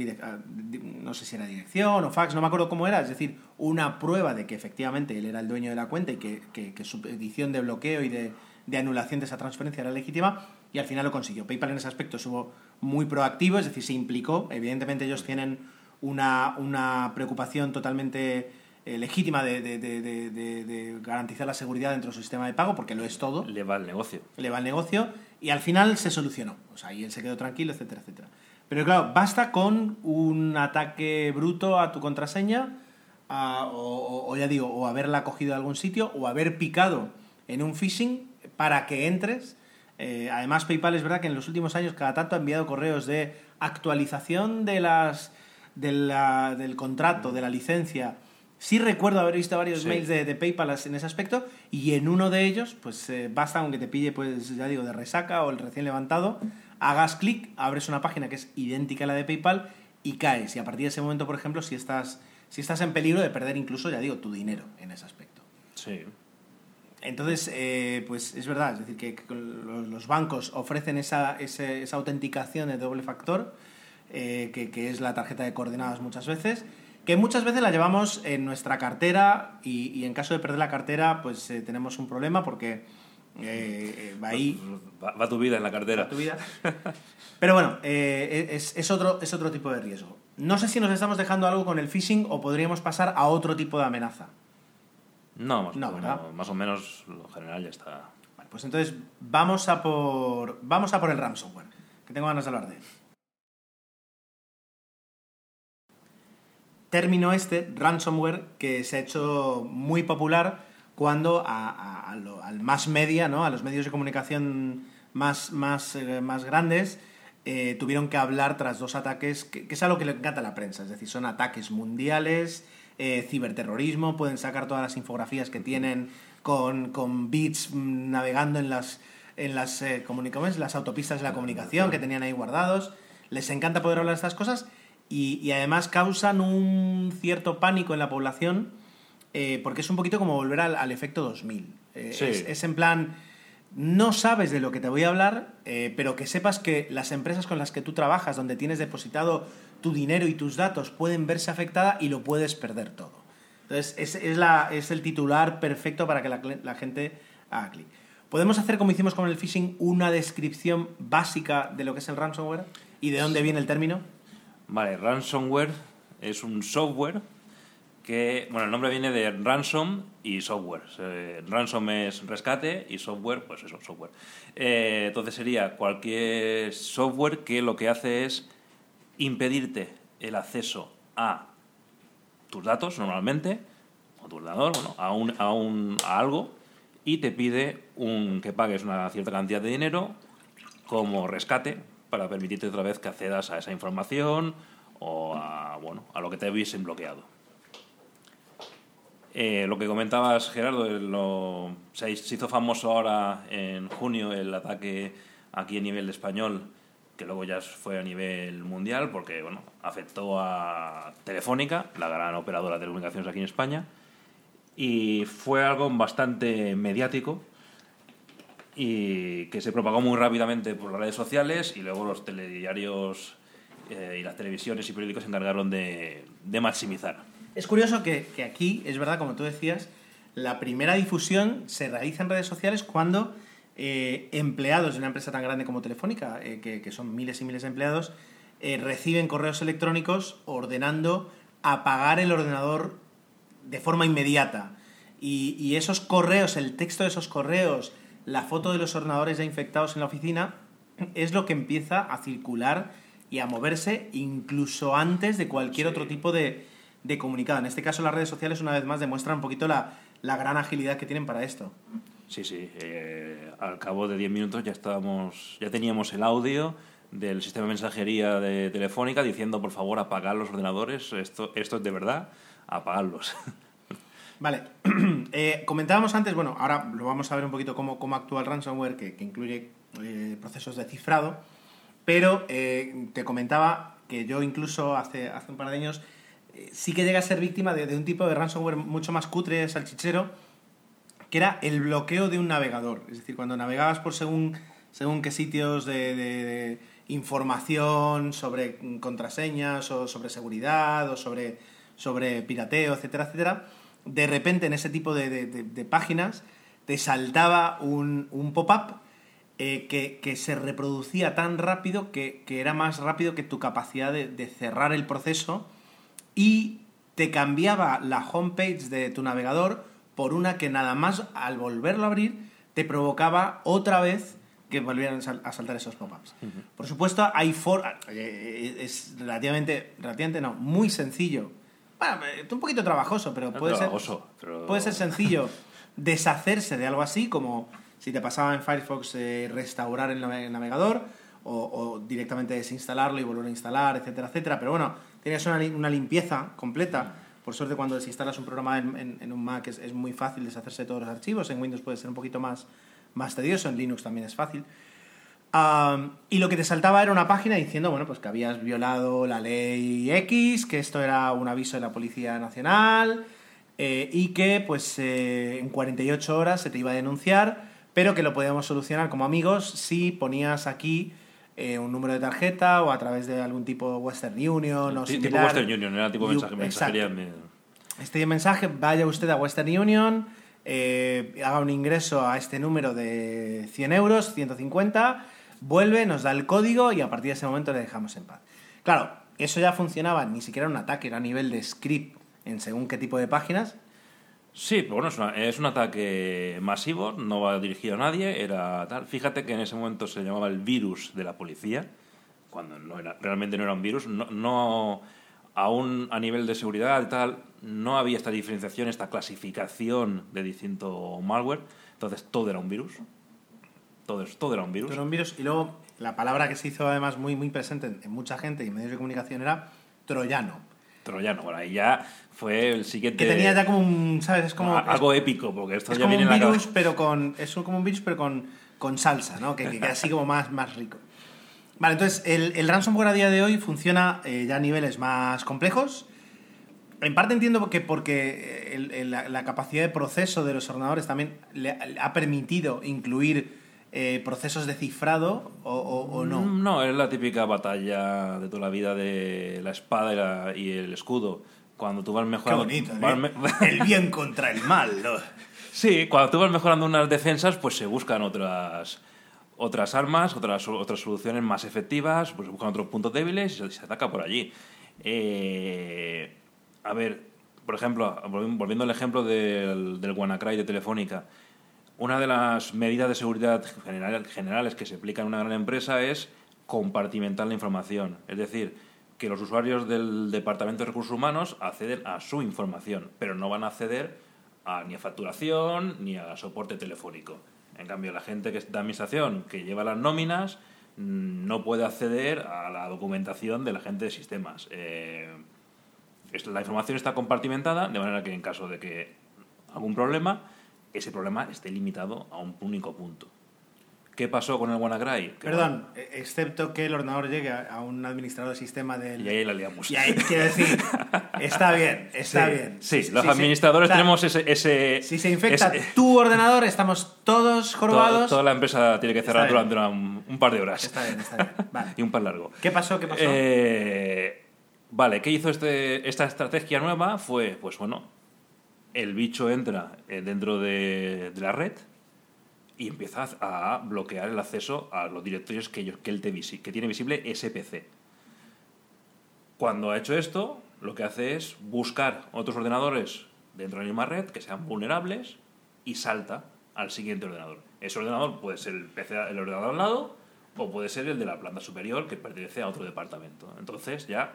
no sé si era dirección o fax, no me acuerdo cómo era, es decir, una prueba de que efectivamente él era el dueño de la cuenta y que, que, su petición de bloqueo y de, de, anulación de esa transferencia era legítima y al final lo consiguió. PayPal en ese aspecto estuvo muy proactivo, es decir, se implicó, evidentemente ellos tienen una, una preocupación totalmente eh, legítima de, de, de, garantizar la seguridad dentro de su sistema de pago, porque lo es todo. Le va el negocio. Le va el negocio y al final se solucionó. O sea, y él se quedó tranquilo, etcétera, etcétera. Pero claro, basta con un ataque bruto a tu contraseña, o, ya digo, o haberla cogido de algún sitio, o haber picado en un phishing para que entres. Eh, además, PayPal es verdad que en los últimos años cada tanto ha enviado correos de actualización de las, del contrato, de la licencia. Sí recuerdo haber visto varios mails de, PayPal en ese aspecto y en uno de ellos, pues eh, basta aunque te pille, pues ya digo, de resaca o el recién levantado, hagas clic, abres una página que es idéntica a la de PayPal y caes. Y a partir de ese momento, por ejemplo, si estás, si estás en peligro de perder incluso, ya digo, tu dinero en ese aspecto. Sí. Entonces, eh, pues es verdad, es decir, que, los bancos ofrecen esa, esa, autenticación de doble factor, eh, que, es la tarjeta de coordenadas muchas veces, que muchas veces la llevamos en nuestra cartera y, en caso de perder la cartera, pues eh, tenemos un problema porque eh, va ahí. Va, tu vida en la cartera. tu vida. Pero bueno, eh, es, otro, es otro tipo de riesgo. No sé si nos estamos dejando algo con el phishing o podríamos pasar a otro tipo de amenaza. No, más, no, más o menos lo general ya está. pues entonces vamos a por vamos a por el ransomware, que tengo ganas de hablar de él. Término este, ransomware, que se ha hecho muy popular cuando al más media, ¿no? a los medios de comunicación más, más, eh, más grandes, eh, tuvieron que hablar tras dos ataques, que, es algo que le encanta a la prensa, es decir, son ataques mundiales, eh, ciberterrorismo, pueden sacar todas las infografías que tienen con, con bits navegando en las, en las, eh, las autopistas de la comunicación que tenían ahí guardados. Les encanta poder hablar de estas cosas y, y además causan un cierto pánico en la población eh, porque es un poquito como volver al, al efecto 2000. Eh, Sí. es, es en plan, no sabes de lo que te voy a hablar, eh, pero que sepas que las empresas con las que tú trabajas, donde tienes depositado tu dinero y tus datos, pueden verse afectada y lo puedes perder todo. Entonces, es, es la, es el titular perfecto para que la, la gente haga clic. ¿Podemos hacer, como hicimos con el phishing, una descripción básica de lo que es el ransomware y de dónde viene el término? Vale, ransomware es un software que, bueno, el nombre viene de ransom y software. Eh, ransom es rescate y software, pues eso, software. Eh, entonces sería cualquier software que lo que hace es impedirte el acceso a tus datos normalmente, o tu ordenador, bueno, a, un, a, un, a algo, y te pide un, que pagues una cierta cantidad de dinero como rescate para permitirte otra vez que accedas a esa información o a, bueno, a lo que te hubiesen bloqueado. Eh, lo que comentabas, Gerardo, se, hizo famoso ahora en junio el ataque aquí a nivel español, que luego ya fue a nivel mundial, porque bueno, afectó a Telefónica, la gran operadora de telecomunicaciones aquí en España, y fue algo bastante mediático y que se propagó muy rápidamente por las redes sociales y luego los telediarios eh, y las televisiones y periódicos se encargaron de maximizar. Es curioso que, que aquí, es verdad, como tú decías, la primera difusión se realiza en redes sociales cuando eh, empleados de una empresa tan grande como Telefónica, eh, que, que son miles y miles de empleados, eh, reciben correos electrónicos ordenando apagar el ordenador de forma inmediata. Y, y esos correos, el texto de esos correos, la foto de los ordenadores ya infectados en la oficina, es lo que empieza a circular y a moverse incluso antes de cualquier Sí. otro tipo de, de comunicado. En este caso, las redes sociales, una vez más, demuestran un poquito la, la gran agilidad que tienen para esto. Sí, sí. eh, al cabo de 10 minutos ya estábamos, ya teníamos el audio del sistema de mensajería de Telefónica diciendo por favor apagad los ordenadores, esto, esto es de verdad, apagadlos. Vale, Eh, comentábamos antes, bueno, ahora lo vamos a ver un poquito cómo, cómo actúa el ransomware, que, que incluye eh, procesos de cifrado, pero te comentaba que yo incluso hace, hace un par de años sí que llegué a ser víctima de, un tipo de ransomware mucho más cutre, salchichero, que era el bloqueo de un navegador. Es decir, cuando navegabas por según, según qué sitios de, información sobre contraseñas o sobre seguridad o sobre, sobre pirateo, etcétera, etcétera, de repente en ese tipo de, páginas te saltaba un, un pop-up eh, que, que se reproducía tan rápido que, que era más rápido que tu capacidad de cerrar el proceso y te cambiaba la homepage de tu navegador por una que nada más al volverlo a abrir te provocaba otra vez que volvieran a sal- a saltar esos pop-ups. Por supuesto, hay for eh, es relativamente, relativamente no, muy sencillo. Bueno, eh, un poquito trabajoso, pero puede ser, pero- puede ser sencillo deshacerse de algo así, como si te pasaba en Firefox eh, restaurar el navegador o, directamente desinstalarlo y volver a instalar, etcétera, etcétera. Pero bueno, tienes una, li- una limpieza completa. Por suerte, cuando desinstalas un programa en, un Mac es, muy fácil deshacerse de todos los archivos. En Windows puede ser un poquito más, más tedioso, en Linux también es fácil. Y lo que te saltaba era una página diciendo, bueno, pues que habías violado la ley X, que esto era un aviso de la Policía Nacional eh, y que pues eh, en 48 horas se te iba a denunciar, pero que lo podíamos solucionar como amigos si ponías aquí eh, un número de tarjeta o a través de algún tipo Western Union o Ti- tipo similar. Western Union, era tipo mensaje, mensajería. me- Este mensaje, vaya usted a Western Union, eh, haga un ingreso a este número de 100 euros, 150, vuelve, nos da el código y a partir de ese momento le dejamos en paz. Claro, eso ya funcionaba, ni siquiera era un ataque, era a nivel de script en según qué tipo de páginas. Sí, bueno, es, un ataque masivo, no va dirigido a nadie, era tal. Fíjate que en ese momento se llamaba el virus de la policía, cuando no era, realmente no era un virus, no, no aún a nivel de seguridad y tal, no había esta diferenciación, esta clasificación de distinto malware, entonces todo era un virus. Todo, todo era un virus. Era un virus. Y luego la palabra que se hizo además muy, muy presente en, en mucha gente y en medios de comunicación era troyano. Troyano. Bueno, ahí ya fue el siguiente. Que tenía ya como un, ¿sabes? Es como... algo épico, porque esto es ya como viene un en la virus, pero con... Es como un virus, pero con, con salsa, ¿no? Que, que queda así como más, más rico. Vale, entonces el, el ransomware a día de hoy funciona eh, ya a niveles más complejos. En parte entiendo que porque el- el- la, la capacidad de proceso de los ordenadores también le, le ha permitido incluir eh, procesos de cifrado o, o- o no. Mm, No, es la típica batalla de toda la vida de la espada y, la- y el escudo. Cuando tú vas Qué mejorando. bonito, vas ¿eh? me- El bien contra el mal. ¿no? Sí, cuando tú vas mejorando unas defensas, pues se buscan otras otras armas, otras, otras soluciones más efectivas, pues se buscan otros puntos débiles y se, se ataca por allí. Eh, a ver, por ejemplo, volvi- volviendo al ejemplo del, del WannaCry de Telefónica, una de las medidas de seguridad general- generales que se aplican en una gran empresa es compartimentar la información. Es decir, que los usuarios del Departamento de Recursos Humanos acceden a su información, pero no van a acceder a, ni a facturación ni a soporte telefónico. En cambio, la gente que es de administración, que lleva las nóminas, mm, no puede acceder a la documentación de la gente de sistemas. Eh, la información está compartimentada, de manera que en caso de que algún problema, ese problema esté limitado a un único punto. ¿Qué pasó con el WannaCry? Perdón, eh, excepto que el ordenador llegue a, un administrador de sistema del... bueno, y ahí la liamos. Y ahí, quiero decir, está bien, está sí, bien. Sí, los administradores tenemos ese... ese Si se infecta ese- tu ordenador, estamos todos to- jorobados. toda la empresa tiene que cerrar durante un, un par de horas. Está bien, está bien. Vale. y un par largo. ¿Qué pasó? ¿Qué pasó? Eh, vale, ¿qué hizo este, esta estrategia nueva? Fue, pues bueno, el bicho entra eh, dentro de, la red y empieza a bloquear el acceso a los directorios que, ellos, que, él te que tiene visible SPC. Cuando ha hecho esto, lo que hace es buscar otros ordenadores dentro de la misma red que sean vulnerables y salta al siguiente ordenador. Ese ordenador puede ser el, PC, el ordenador al lado o puede ser el de la planta superior que pertenece a otro departamento. Entonces ya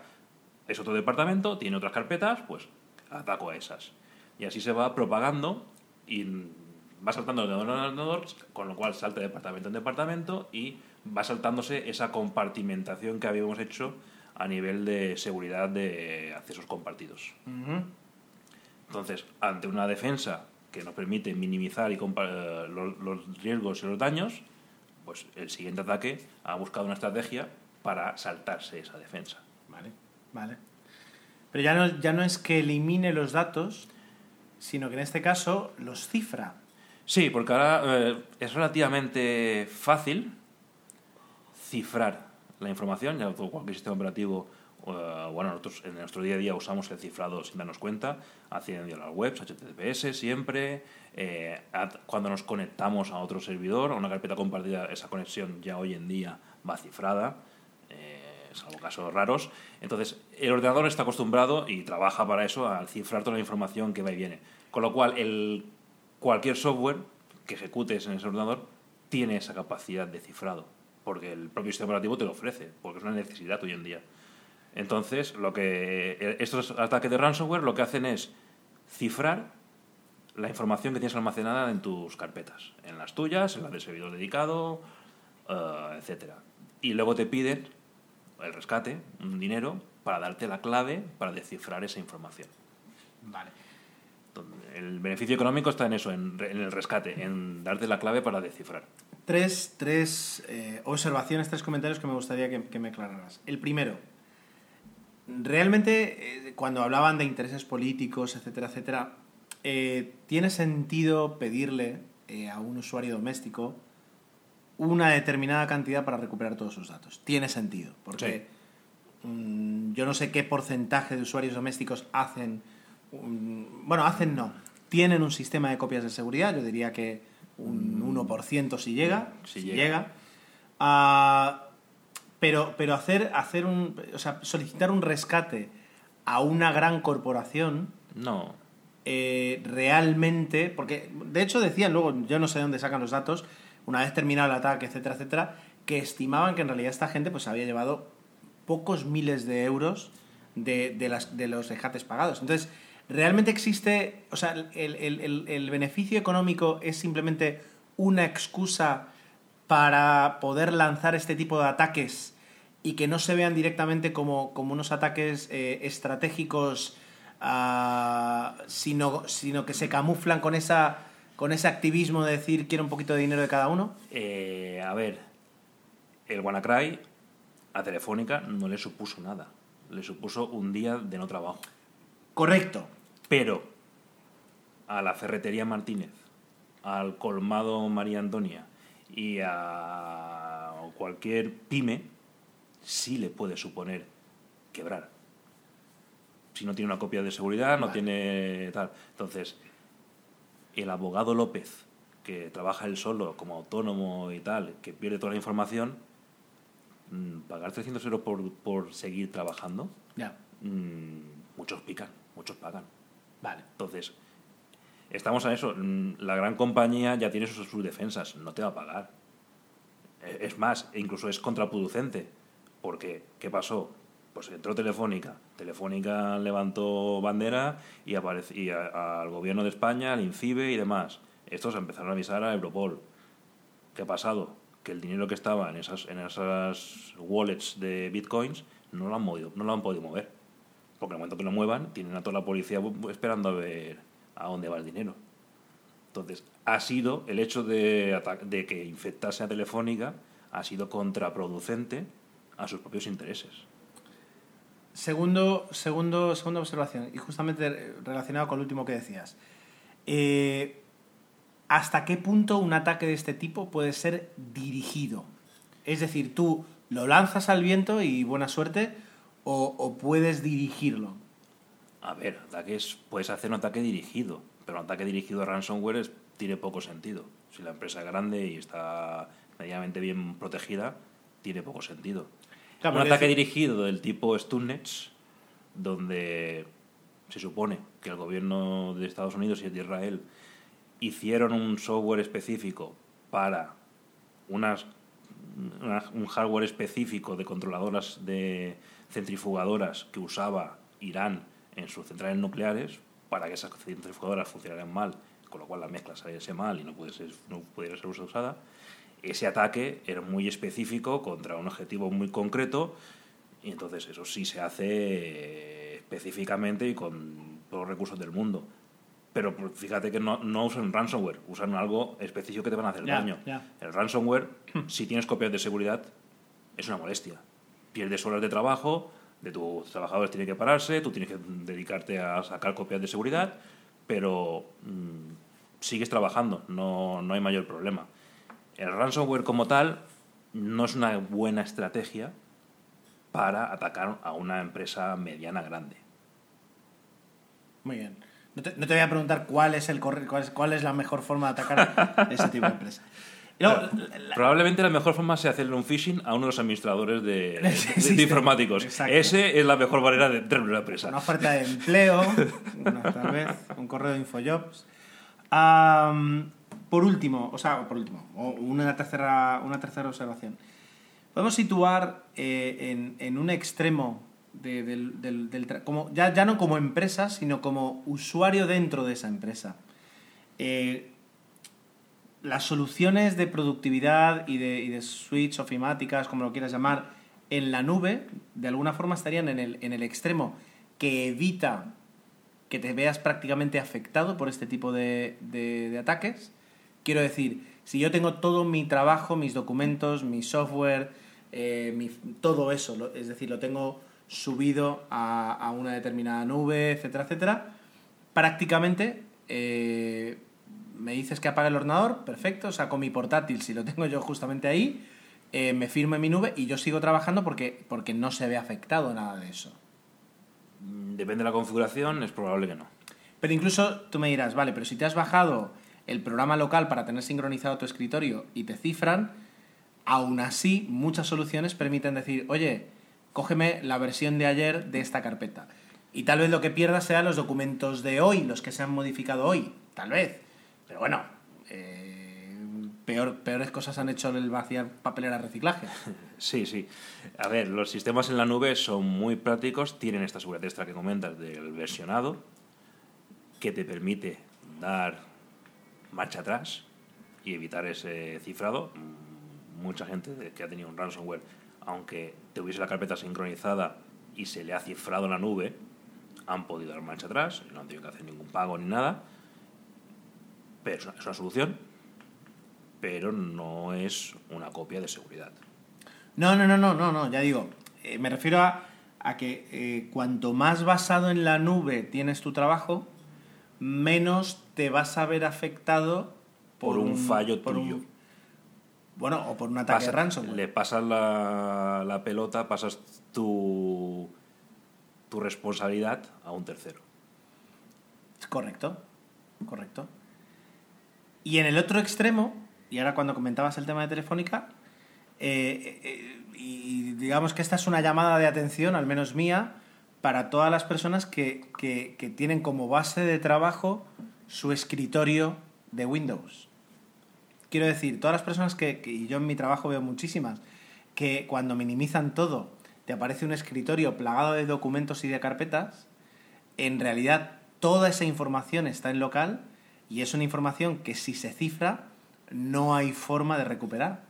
es otro departamento, tiene otras carpetas, pues ataco a esas. Y así se va propagando y va saltando de ordenador en ordenador, con lo cual salta de departamento en departamento y va saltándose esa compartimentación que habíamos hecho a nivel de seguridad de accesos compartidos. Entonces, ante una defensa que nos permite minimizar y eh, los, los riesgos y los daños, pues el siguiente ataque ha buscado una estrategia para saltarse esa defensa. Vale, vale. Pero ya no, ya no es que elimine los datos, sino que en este caso los cifra. Sí, porque ahora eh, es relativamente fácil cifrar la información, ya todo cualquier sistema operativo, eh, bueno, nosotros en nuestro día a día usamos el cifrado sin darnos cuenta, accediendo a las webs, HTTPS siempre, eh, cuando nos conectamos a otro servidor, a una carpeta compartida, esa conexión ya hoy en día va cifrada, eh, salvo casos raros. Entonces, el ordenador está acostumbrado y trabaja para eso, al cifrar toda la información que va y viene. Con lo cual, el, cualquier software que ejecutes en ese ordenador tiene esa capacidad de cifrado, porque el propio sistema operativo te lo ofrece, porque es una necesidad hoy en día. Entonces, lo que eh, estos ataques de ransomware lo que hacen es cifrar la información que tienes almacenada en tus carpetas, en las tuyas, en las del servidor dedicado, eh, etcétera. Y luego te piden el rescate, un dinero, para darte la clave para descifrar esa información. Vale. El beneficio económico está en eso, en, el rescate, en darte la clave para descifrar. Tres, tres eh, observaciones, tres comentarios que me gustaría que, que me aclararas. El primero, realmente eh, cuando hablaban de intereses políticos, etcétera, etcétera, eh, ¿tiene sentido pedirle eh, a un usuario doméstico una determinada cantidad para recuperar todos sus datos? Tiene sentido, porque mm, yo no sé qué porcentaje de usuarios domésticos hacen, un- bueno, hacen no, tienen un sistema de copias de seguridad, yo diría que un 1% si llega, Si si llega. llega. Ah, pero, pero hacer, hacer un, o sea, solicitar un rescate a una gran corporación No, eh, realmente, porque de hecho decían luego, yo no sé de dónde sacan los datos, una vez terminado el ataque, etcétera, etcétera, que estimaban que en realidad esta gente pues había llevado pocos miles de euros de, de las, de los rescates pagados. Entonces, ¿realmente existe, o sea, el, el- el- el beneficio económico es simplemente una excusa para poder lanzar este tipo de ataques y que no se vean directamente como, como unos ataques eh, estratégicos, ah, sino, sino que se camuflan con, esa, con ese activismo de decir quiero un poquito de dinero de cada uno? Eh, a ver, el WannaCry a Telefónica no le supuso nada. Le supuso un día de no trabajo. Correcto. Pero a la ferretería Martínez, al colmado María Antonia y a cualquier pyme, sí le puede suponer quebrar. Si no tiene una copia de seguridad, no tiene tal. Entonces, el abogado López, que trabaja él solo como autónomo y tal, que pierde toda la información, mm, pagar 300 euros por, por seguir trabajando, mm, muchos pican, muchos pagan. Vale. Entonces, estamos en eso. Mm, La gran compañía ya tiene sus, defensas, no te va a pagar. Eh, Es más, incluso es contraproducente. Porque, ¿qué pasó? Pues entró Telefónica. Telefónica levantó bandera y, y al gobierno de España, al INCIBE y demás. Estos empezaron a avisar a Europol. ¿Qué ha pasado? Que el dinero que estaba en esas, en esas wallets de bitcoins no lo han, movido, no lo han podido mover. Porque en el momento que lo muevan, tienen a toda la policía esperando a ver a dónde va el dinero. Entonces, ha sido el hecho de, de que infectase a Telefónica, ha sido contraproducente a sus propios intereses. Segundo, segundo, segunda observación, y justamente eh, relacionado con lo último que decías. Eh, ¿Hasta qué punto un ataque de este tipo puede ser dirigido? Es decir, tú lo lanzas al viento y buena suerte, o, o puedes dirigirlo. A ver, ataques, puedes hacer un ataque dirigido, pero un ataque dirigido a ransomware es- tiene poco sentido. Si la empresa es grande y está medianamente bien protegida, tiene poco sentido. Claro, un ataque decir- dirigido del tipo Stunnets, donde se supone que el gobierno de Estados Unidos y el de Israel hicieron un software específico para unas, una- un hardware específico de controladoras de centrifugadoras que usaba Irán en sus centrales nucleares para que esas centrifugadoras funcionaran mal, con lo cual la mezcla saliese mal y no, puede ser, no pudiera ser usada. Ese ataque era muy específico contra un objetivo muy concreto y entonces eso sí se hace específicamente y con todos los recursos del mundo. Pero fíjate que no, no usan ransomware, usan algo específico que te van a hacer Ya, daño. ya. El ransomware, si tienes copias de seguridad, es una molestia. Pierdes horas de trabajo, de tus trabajadores tienen que pararse, tú tienes que dedicarte a sacar copias de seguridad, pero mm, sigues trabajando, no, no hay mayor problema. El ransomware como tal no es una buena estrategia para atacar a una empresa mediana grande. Muy bien. No te, voy a preguntar cuál es, el cuál es, cuál es la mejor forma de atacar ese tipo de empresa. La- Probablemente la mejor forma sea hacerle un phishing a uno de los administradores de, informáticos. Exacto. Ese es la mejor manera de entrar en una empresa. una oferta de empleo, una, tal vez, un correo de Infojobs. Por último, o sea, por último, una tercera, una tercera observación. Podemos situar eh, en, en un extremo de- del, del- como, ya, ya no como empresa, sino como usuario dentro de esa empresa. Eh, las soluciones de productividad y de, y de switch ofimáticas, como lo quieras llamar, en la nube, de alguna forma estarían en el, extremo que evita que te veas prácticamente afectado por este tipo de, ataques. Quiero decir, si yo tengo todo mi trabajo, mis documentos, mi software, eh, todo eso, es decir, lo tengo subido a, a una determinada nube, etcétera, etcétera, prácticamente eh, me dices que apague el ordenador, perfecto, saco mi portátil si lo tengo yo justamente ahí, eh, me firmo en mi nube y yo sigo trabajando porque, porque no se ve afectado nada de eso. Mm, Depende de la configuración, es probable que no. Pero incluso tú me dirás, vale, pero si te has bajado el programa local para tener sincronizado tu escritorio y te cifran, aún así muchas soluciones permiten decir, oye, cógeme la versión de ayer de esta carpeta. Y tal vez lo que pierdas sean los documentos de hoy, los que se han modificado hoy, tal vez. Pero bueno, eh, peor, peores cosas han hecho el vaciar papelera reciclaje. Sí, sí. A ver, los sistemas en la nube son muy prácticos, tienen esta seguridad extra que comentas del versionado, que te permite dar marcha atrás y evitar ese cifrado. Mm, Mucha gente que ha tenido un ransomware aunque tuviese la carpeta sincronizada y se le ha cifrado la nube, han podido dar marcha atrás, no han tenido que hacer ningún pago ni nada, pero es una, es una solución, pero no es una copia de seguridad. No, no, no, no, no, no, ya digo, eh, me refiero a, a que eh, cuanto más basado en la nube tienes tu trabajo, menos te vas a ver afectado Por un fallo por tuyo. un- bueno, o por un ataque Pasa- ransomware. Le pasas la, la pelota, pasas tu, tu responsabilidad a un tercero. Correcto, correcto. Y en el otro extremo, y ahora cuando comentabas el tema de Telefónica, eh, eh, y digamos que esta es una llamada de atención, al menos mía, para todas las personas que, que- tienen como base de trabajo su escritorio de Windows. Quiero decir, todas las personas que, que- y yo en mi trabajo veo muchísimas, que cuando minimizan todo, te aparece un escritorio plagado de documentos y de carpetas, en realidad toda esa información está en local y es una información que si se cifra no hay forma de recuperar.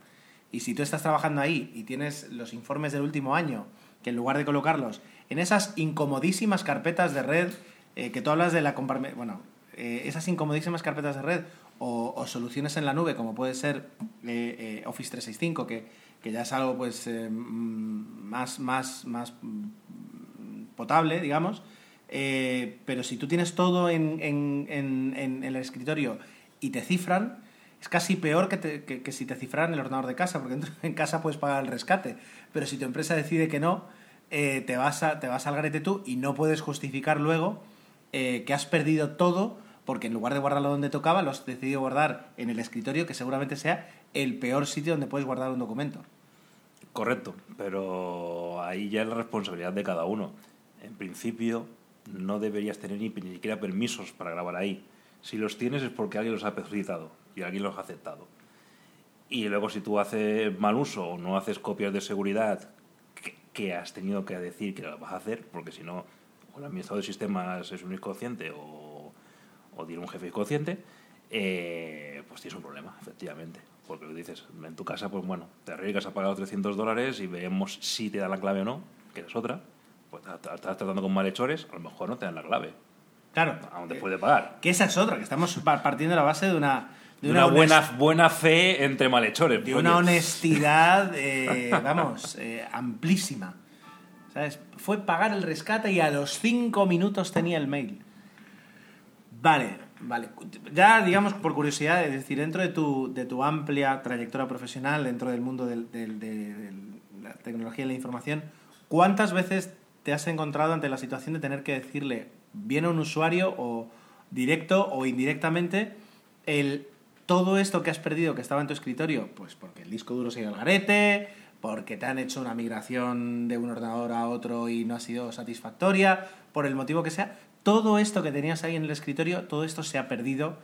Y si tú estás trabajando ahí y tienes los informes del último año, que en lugar de colocarlos en esas incomodísimas carpetas de red, eh, que tú hablas de la bueno, eh, esas incomodísimas carpetas de red o, o soluciones en la nube, como puede ser eh, eh, Office 365, que, que ya es algo pues eh, mm, más, más, más mm, potable, digamos, eh, pero si tú tienes todo en, en- en- en el escritorio y te cifran, es casi peor que, te- que- si te cifraran el ordenador de casa, porque en- casa puedes pagar el rescate, pero si tu empresa decide que no, eh, te, vas te vas al garete tú y no puedes justificar luego eh, que has perdido todo porque en lugar de guardarlo donde tocaba, lo has decidido guardar en el escritorio, que seguramente sea el peor sitio donde puedes guardar un documento. Correcto, pero ahí ya es la responsabilidad de cada uno. En principio, no deberías tener ni, ni siquiera permisos para grabar ahí. Si los tienes es porque alguien los ha solicitado y alguien los ha aceptado. Y luego si tú haces mal uso o no haces copias de seguridad que, has tenido que decir que lo vas a hacer, porque si no, o el administrador de sistemas es un inconsciente o, o tiene un jefe inconsciente, eh, pues tienes un problema, efectivamente. Porque dices, en tu casa, pues bueno, te arriesgas a pagar los 300 dólares y vemos si te dan la clave o no, que es otra. Pues estás tratando con malhechores, a lo mejor no te dan la clave, Claro. aún te eh, puede pagar. Que esa es otra, que estamos pa- partiendo de la base de una... De una, buena, buena fe entre malhechores. de una honestidad, eh, vamos, eh, amplísima. ¿Sabes? Fue pagar el rescate y a los cinco minutos tenía el mail. Vale, vale. Ya, digamos, por curiosidad, es decir, dentro de tu, de tu amplia trayectoria profesional, dentro del mundo de, de la tecnología y la información, ¿cuántas veces te has encontrado ante la situación de tener que decirle bien a un usuario o directo o indirectamente el todo esto que has perdido que estaba en tu escritorio? Pues porque el disco duro se ha ido al garete, porque te han hecho una migración de un ordenador a otro y no ha sido satisfactoria, por el motivo que sea, todo esto que tenías ahí en el escritorio, todo esto se ha perdido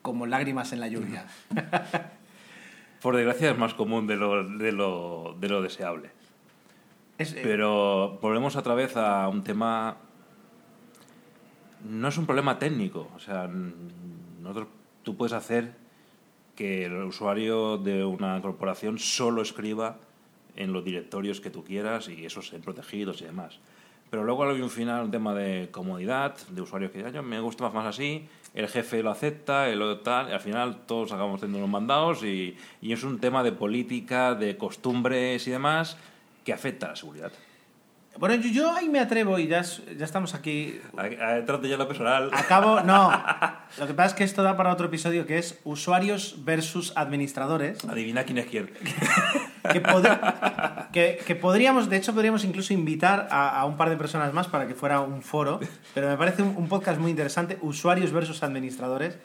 como lágrimas en la lluvia. Por desgracia es más común de lo deseable. Eh, Pero volvemos otra vez a un tema. No es un problema técnico. O sea, nosotros, tú puedes hacer que el usuario de una corporación solo escriba en los directorios que tú quieras y esos protegidos y demás. Pero luego hay un final, un tema de comodidad, de usuarios que yo me gusta más, más así, el jefe lo acepta, el otro tal, y al final todos acabamos teniendo los mandados y, y es un tema de política, de costumbres y demás que afecta a la seguridad. bueno, yo, yo ahí me atrevo y ya, es- ya estamos aquí. Trate ya lo personal. Acabo, no. Lo que pasa es que esto da para otro episodio que es usuarios versus administradores. Adivina quién es quién. que, pod- que, que podríamos, de hecho, podríamos incluso invitar a, a un par de personas más para que fuera un foro, pero me parece un, un podcast muy interesante, usuarios versus administradores.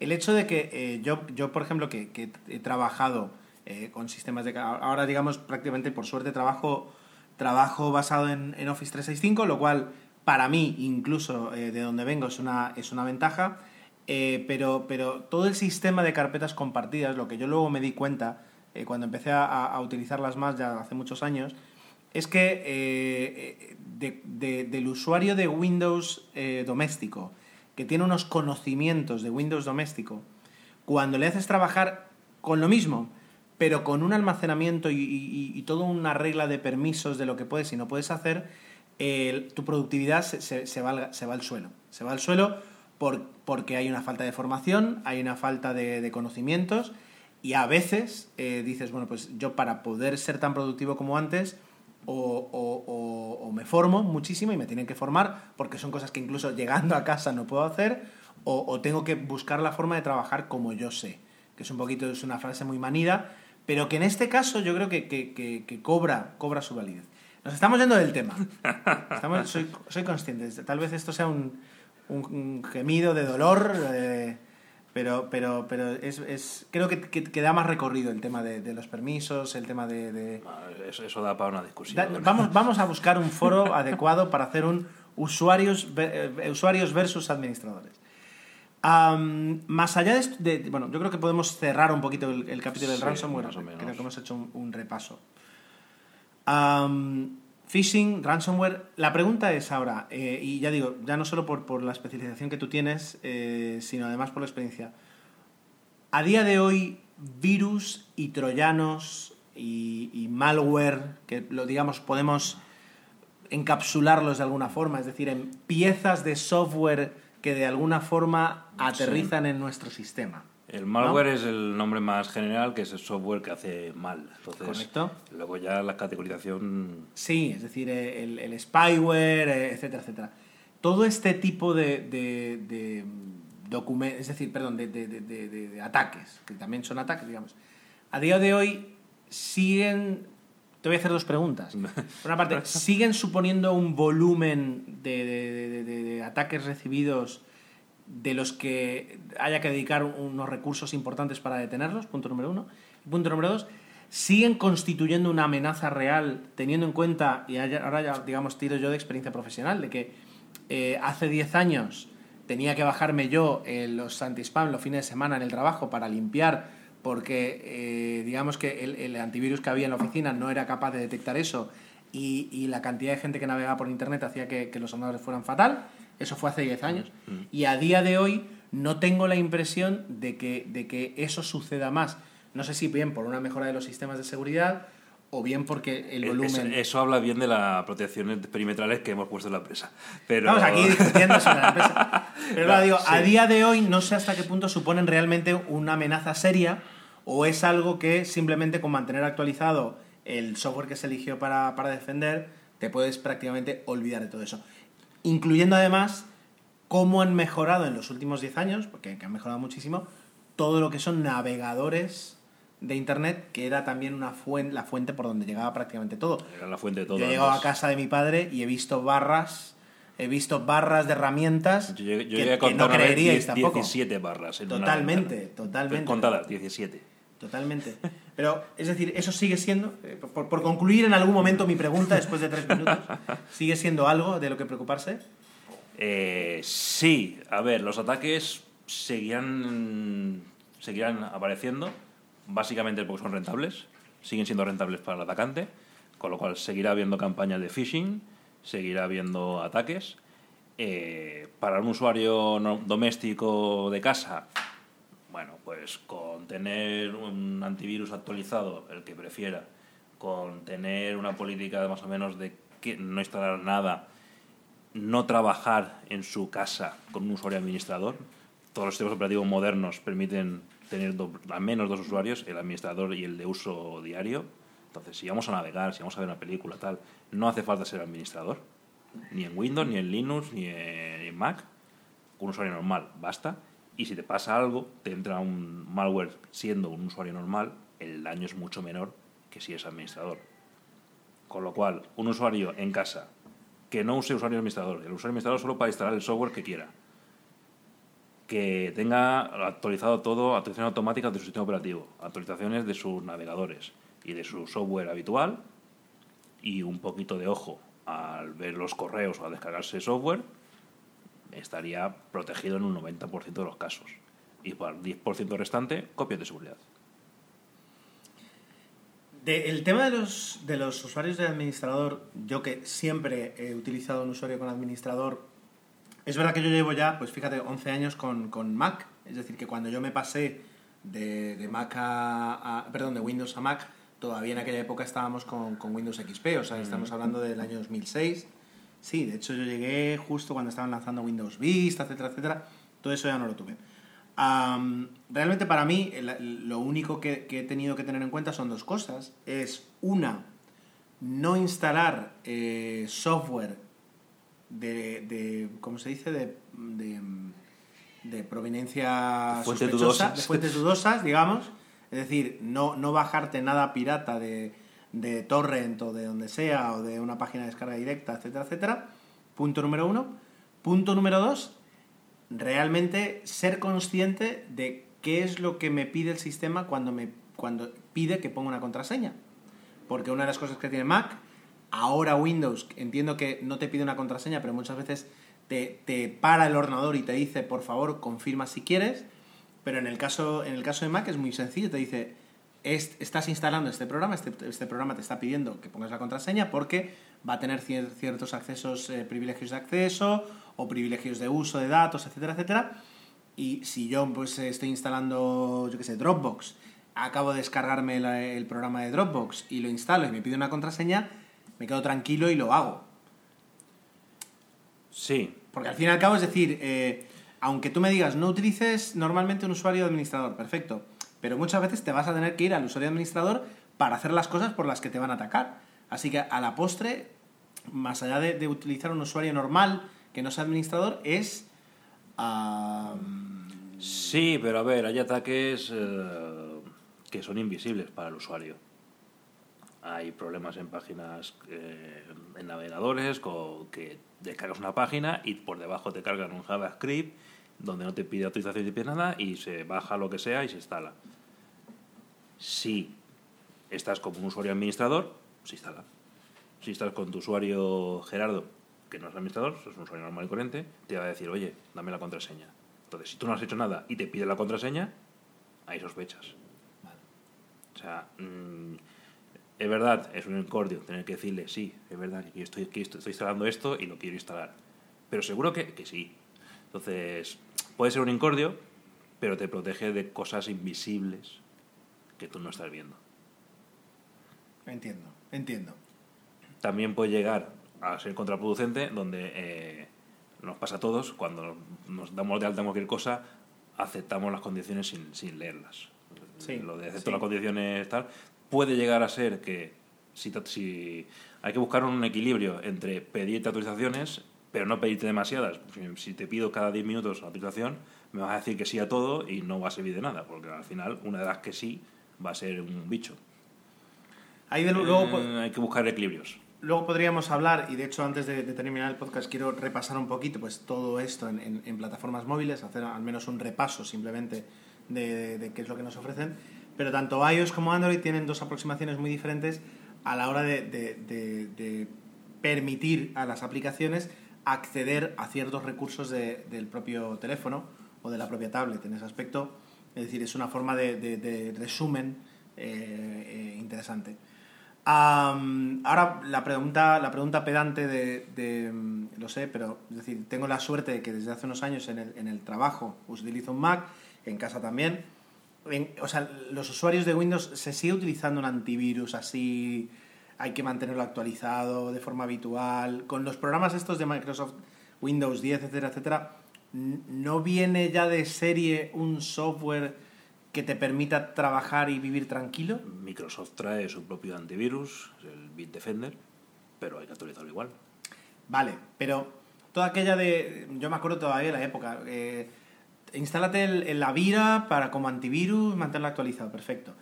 El hecho de que eh, yo, yo, por ejemplo, que, que he trabajado eh, con sistemas de... Ahora, digamos, prácticamente, por suerte, trabajo, trabajo basado en, en Office 365, lo cual, para mí, incluso eh, de donde vengo, es una, es una ventaja. Eh, pero, pero todo el sistema de carpetas compartidas, lo que yo luego me di cuenta cuando empecé a, utilizarlas más ya hace muchos años, es que de- de- del usuario de Windows doméstico, que tiene unos conocimientos de Windows doméstico, cuando le haces trabajar con lo mismo, pero con un almacenamiento y, y, y toda una regla de permisos de lo que puedes y no puedes hacer, tu productividad se, se- se va se va al suelo. Se va al suelo por- porque hay una falta de formación, hay una falta de, conocimientos y a veces eh, dices, bueno, pues yo para poder ser tan productivo como antes, o, o- o- me formo muchísimo y me tienen que formar porque son cosas que incluso llegando a casa no puedo hacer, o tengo que buscar la forma de trabajar como yo sé, que es un poquito, es una frase muy manida, pero que en este caso yo creo que, que- que- que cobra, cobra su validez. Nos estamos yendo del tema. Estamos- soy, soy consciente. Tal vez esto sea un, un- un gemido de dolor, eh, pero, pero, pero es, es- creo que, que- que da más recorrido el tema de, de los permisos, el tema de... de- Ah, Eso, eso da para una discusión. Da- vamos, vamos a buscar un foro adecuado para hacer un usuarios, eh, usuarios versus administradores. Más allá de, de- Bueno, yo creo que podemos cerrar un poquito el, el capítulo del Sí, ransomware. más o menos. Creo que hemos hecho un, un repaso. Phishing, ransomware. La pregunta es ahora, eh, y ya digo, ya no solo por, por la especialización que tú tienes, eh, sino además por la experiencia. A día de hoy, virus y troyanos y, y malware, que lo digamos, podemos encapsularlos de alguna forma, es decir, en piezas de software que de alguna forma aterrizan en nuestro sistema. El malware es el nombre más general, que es el software que hace mal. Entonces, Correcto. Luego ya la categorización... Sí, es decir, eh, el, el spyware, eh, etcétera, etcétera. Todo este tipo de, de, de documen- es decir, perdón, de ataques, que también son ataques, digamos, a día de hoy siguen... Te voy a hacer dos preguntas. Por una parte, ¿siguen suponiendo un volumen de, de- de- de- de ataques recibidos de los que haya que dedicar unos recursos importantes para detenerlos? Punto número uno. Punto número dos, ¿siguen constituyendo una amenaza real teniendo en cuenta, y ahora ya, digamos, tiro yo de experiencia profesional, de que eh, hace 10 años tenía que bajarme yo eh, los anti-spam los fines de semana en el trabajo para limpiar porque eh, digamos que el, el antivirus que había en la oficina no era capaz de detectar eso y, y la cantidad de gente que navegaba por internet hacía que, que los ordenadores fueran fatal. Eso fue hace 10 años. Y a día de hoy no tengo la impresión de que, de que eso suceda más. No sé si bien por una mejora de los sistemas de seguridad o bien porque el Es- volumen... eso habla bien de las protecciones perimetrales que hemos puesto en la empresa. Pero... Estamos aquí discutiendo sobre la empresa. Pero claro, digo, a Sí. día de hoy no sé hasta qué punto suponen realmente una amenaza seria o es algo que simplemente con mantener actualizado el software que se eligió para, para defender, te puedes prácticamente olvidar de todo eso. Incluyendo además cómo han mejorado en los últimos 10 años, porque que han mejorado muchísimo, todo lo que son navegadores de Internet, que era también una fuente, la fuente por donde llegaba prácticamente todo. Era la fuente de todo. Yo he llegado a casa de mi padre y he visto barras, he visto barras de herramientas Yo llegué, yo que, no creeríais 10 tampoco. 17 barras. en Totalmente, totalmente. Contadas, 17. Totalmente. Pero, es decir, eso sigue siendo, eh, por, por concluir en algún momento mi pregunta después de tres minutos, ¿sigue siendo algo de lo que preocuparse? Eh, sí, a ver, los ataques seguirán, seguirán apareciendo, básicamente porque son rentables, siguen siendo rentables para el atacante, con lo cual seguirá habiendo campañas de phishing, seguirá habiendo ataques. Eh, para un usuario no- doméstico de casa, bueno, pues con tener un antivirus actualizado, el que prefiera, con tener una política más o menos de que no instalar nada, no trabajar en su casa con un usuario administrador. Todos los sistemas operativos modernos permiten tener al menos dos usuarios, el administrador y el de uso diario. Entonces, si vamos a navegar, si vamos a ver una película, tal, no hace falta ser administrador. Ni en Windows, ni en Linux, ni en, Mac. Un usuario normal, basta. Y si te pasa algo, te entra un malware siendo un usuario normal, el daño es mucho menor que si es administrador. Con lo cual, un usuario en casa que no use usuario administrador, el usuario administrador solo para instalar el software que quiera, que tenga actualizado todo, actualizaciones automáticas de su sistema operativo, actualizaciones de sus navegadores y de su software habitual, y un poquito de ojo al ver los correos o al descargarse software, estaría protegido en un 90% de los casos. Y para el 10% restante, copias de seguridad. De- el tema de los, de los usuarios de administrador, yo que siempre he utilizado un usuario con administrador, es verdad que yo llevo ya, pues fíjate, 11 años con, con Mac. Es decir, que cuando yo me pasé de, Mac a, perdón, de Windows a Mac, todavía en aquella época estábamos con, Windows XP, o sea, estamos hablando del año 2006. Sí, de hecho yo llegué justo cuando estaban lanzando Windows Vista, etcétera, etcétera. Todo eso ya no lo tuve. realmente para mí lo único que, he tenido que tener en cuenta son dos cosas. Es una, no instalar eh, software de, ¿cómo se dice? De, de, proveniencia fuentes dudosas. de fuentes dudosas, digamos. Es decir, no, no bajarte nada pirata de, de torrent o de donde sea, o de una página de descarga directa, etcétera, etcétera. Punto número uno. Punto número dos, realmente ser consciente de qué es lo que me pide el sistema cuando me cuando pide que ponga una contraseña. Porque una de las cosas que tiene Mac, ahora Windows, entiendo que no te pide una contraseña, pero muchas veces te, te para el ordenador y te dice, por favor, confirma si quieres. Pero en el caso, en el caso de Mac es muy sencillo, te dice, estás instalando este programa, este, este, programa te está pidiendo que pongas la contraseña porque va a tener ciertos accesos, eh, privilegios de acceso o privilegios de uso de datos, etcétera, etcétera. Y si yo pues estoy instalando, yo qué sé, Dropbox, acabo de descargarme el programa de Dropbox y lo instalo y me pide una contraseña, me quedo tranquilo y lo hago. Sí. Porque al fin y al cabo es decir, eh, aunque tú me digas no utilices normalmente un usuario administrador, perfecto pero muchas veces te vas a tener que ir al usuario administrador para hacer las cosas por las que te van a atacar. Así que a la postre, más allá de, utilizar un usuario normal que no sea administrador, es... Sí, pero a ver, hay ataques eh, que son invisibles para el usuario. Hay problemas en páginas, eh, en navegadores, que descargas una página y por debajo te cargan un JavaScript donde no te pide autorización ni pide nada y se baja lo que sea y se instala. Si estás como un usuario administrador, se instala. Si estás con tu usuario Gerardo, que no es administrador, es un usuario normal y corriente, te va a decir, oye, dame la contraseña. Entonces, si tú no has hecho nada y te pide la contraseña, hay sospechas. O sea, mm, es verdad, es un incordio tener que decirle, sí, es verdad, que estoy, que estoy instalando esto y lo quiero instalar. Pero seguro que, que sí. Entonces, puede ser un incordio, pero te protege de cosas invisibles que tú no estás viendo. Entiendo, entiendo. También puede llegar a ser contraproducente, donde eh, nos pasa a todos, cuando nos damos de alta en cualquier cosa, aceptamos las condiciones sin, sin leerlas. Sí, Lo de acepto las condiciones tal, puede llegar a ser que si, si hay que buscar un equilibrio entre pedirte autorizaciones, pero no pedirte demasiadas. Si te pido cada 10 minutos autorización, me vas a decir que sí a todo y no va a servir de nada, porque al final una de las que sí va a ser un bicho. Ahí luego, eh, hay que buscar equilibrios. Luego podríamos hablar, y de hecho antes de, terminar el podcast quiero repasar un poquito pues todo esto en, plataformas móviles, hacer al menos un repaso simplemente de, qué es lo que nos ofrecen. Pero tanto iOS como Android tienen dos aproximaciones muy diferentes a la hora de, permitir a las aplicaciones acceder a ciertos recursos del propio teléfono o de la propia tablet en ese aspecto. Es decir, es una forma de, resumen eh, eh, interesante. ahora la pregunta, la pregunta pedante de, mm, lo sé, pero es decir, tengo la suerte de que desde hace unos años en el, en el trabajo utilizo un Mac, en casa también. o sea, los usuarios de Windows se sigue utilizando un antivirus así, hay que mantenerlo actualizado de forma habitual. Con los programas estos de Microsoft, Windows 10, etcétera, etcétera, ¿no viene ya de serie un software que te permita trabajar y vivir tranquilo? Microsoft trae su propio antivirus, el Bitdefender, pero hay que actualizarlo igual. Vale, pero toda aquella de... Yo me acuerdo todavía de la época. Eh, instálate el, la Vira para como antivirus, mantenerlo actualizado, perfecto.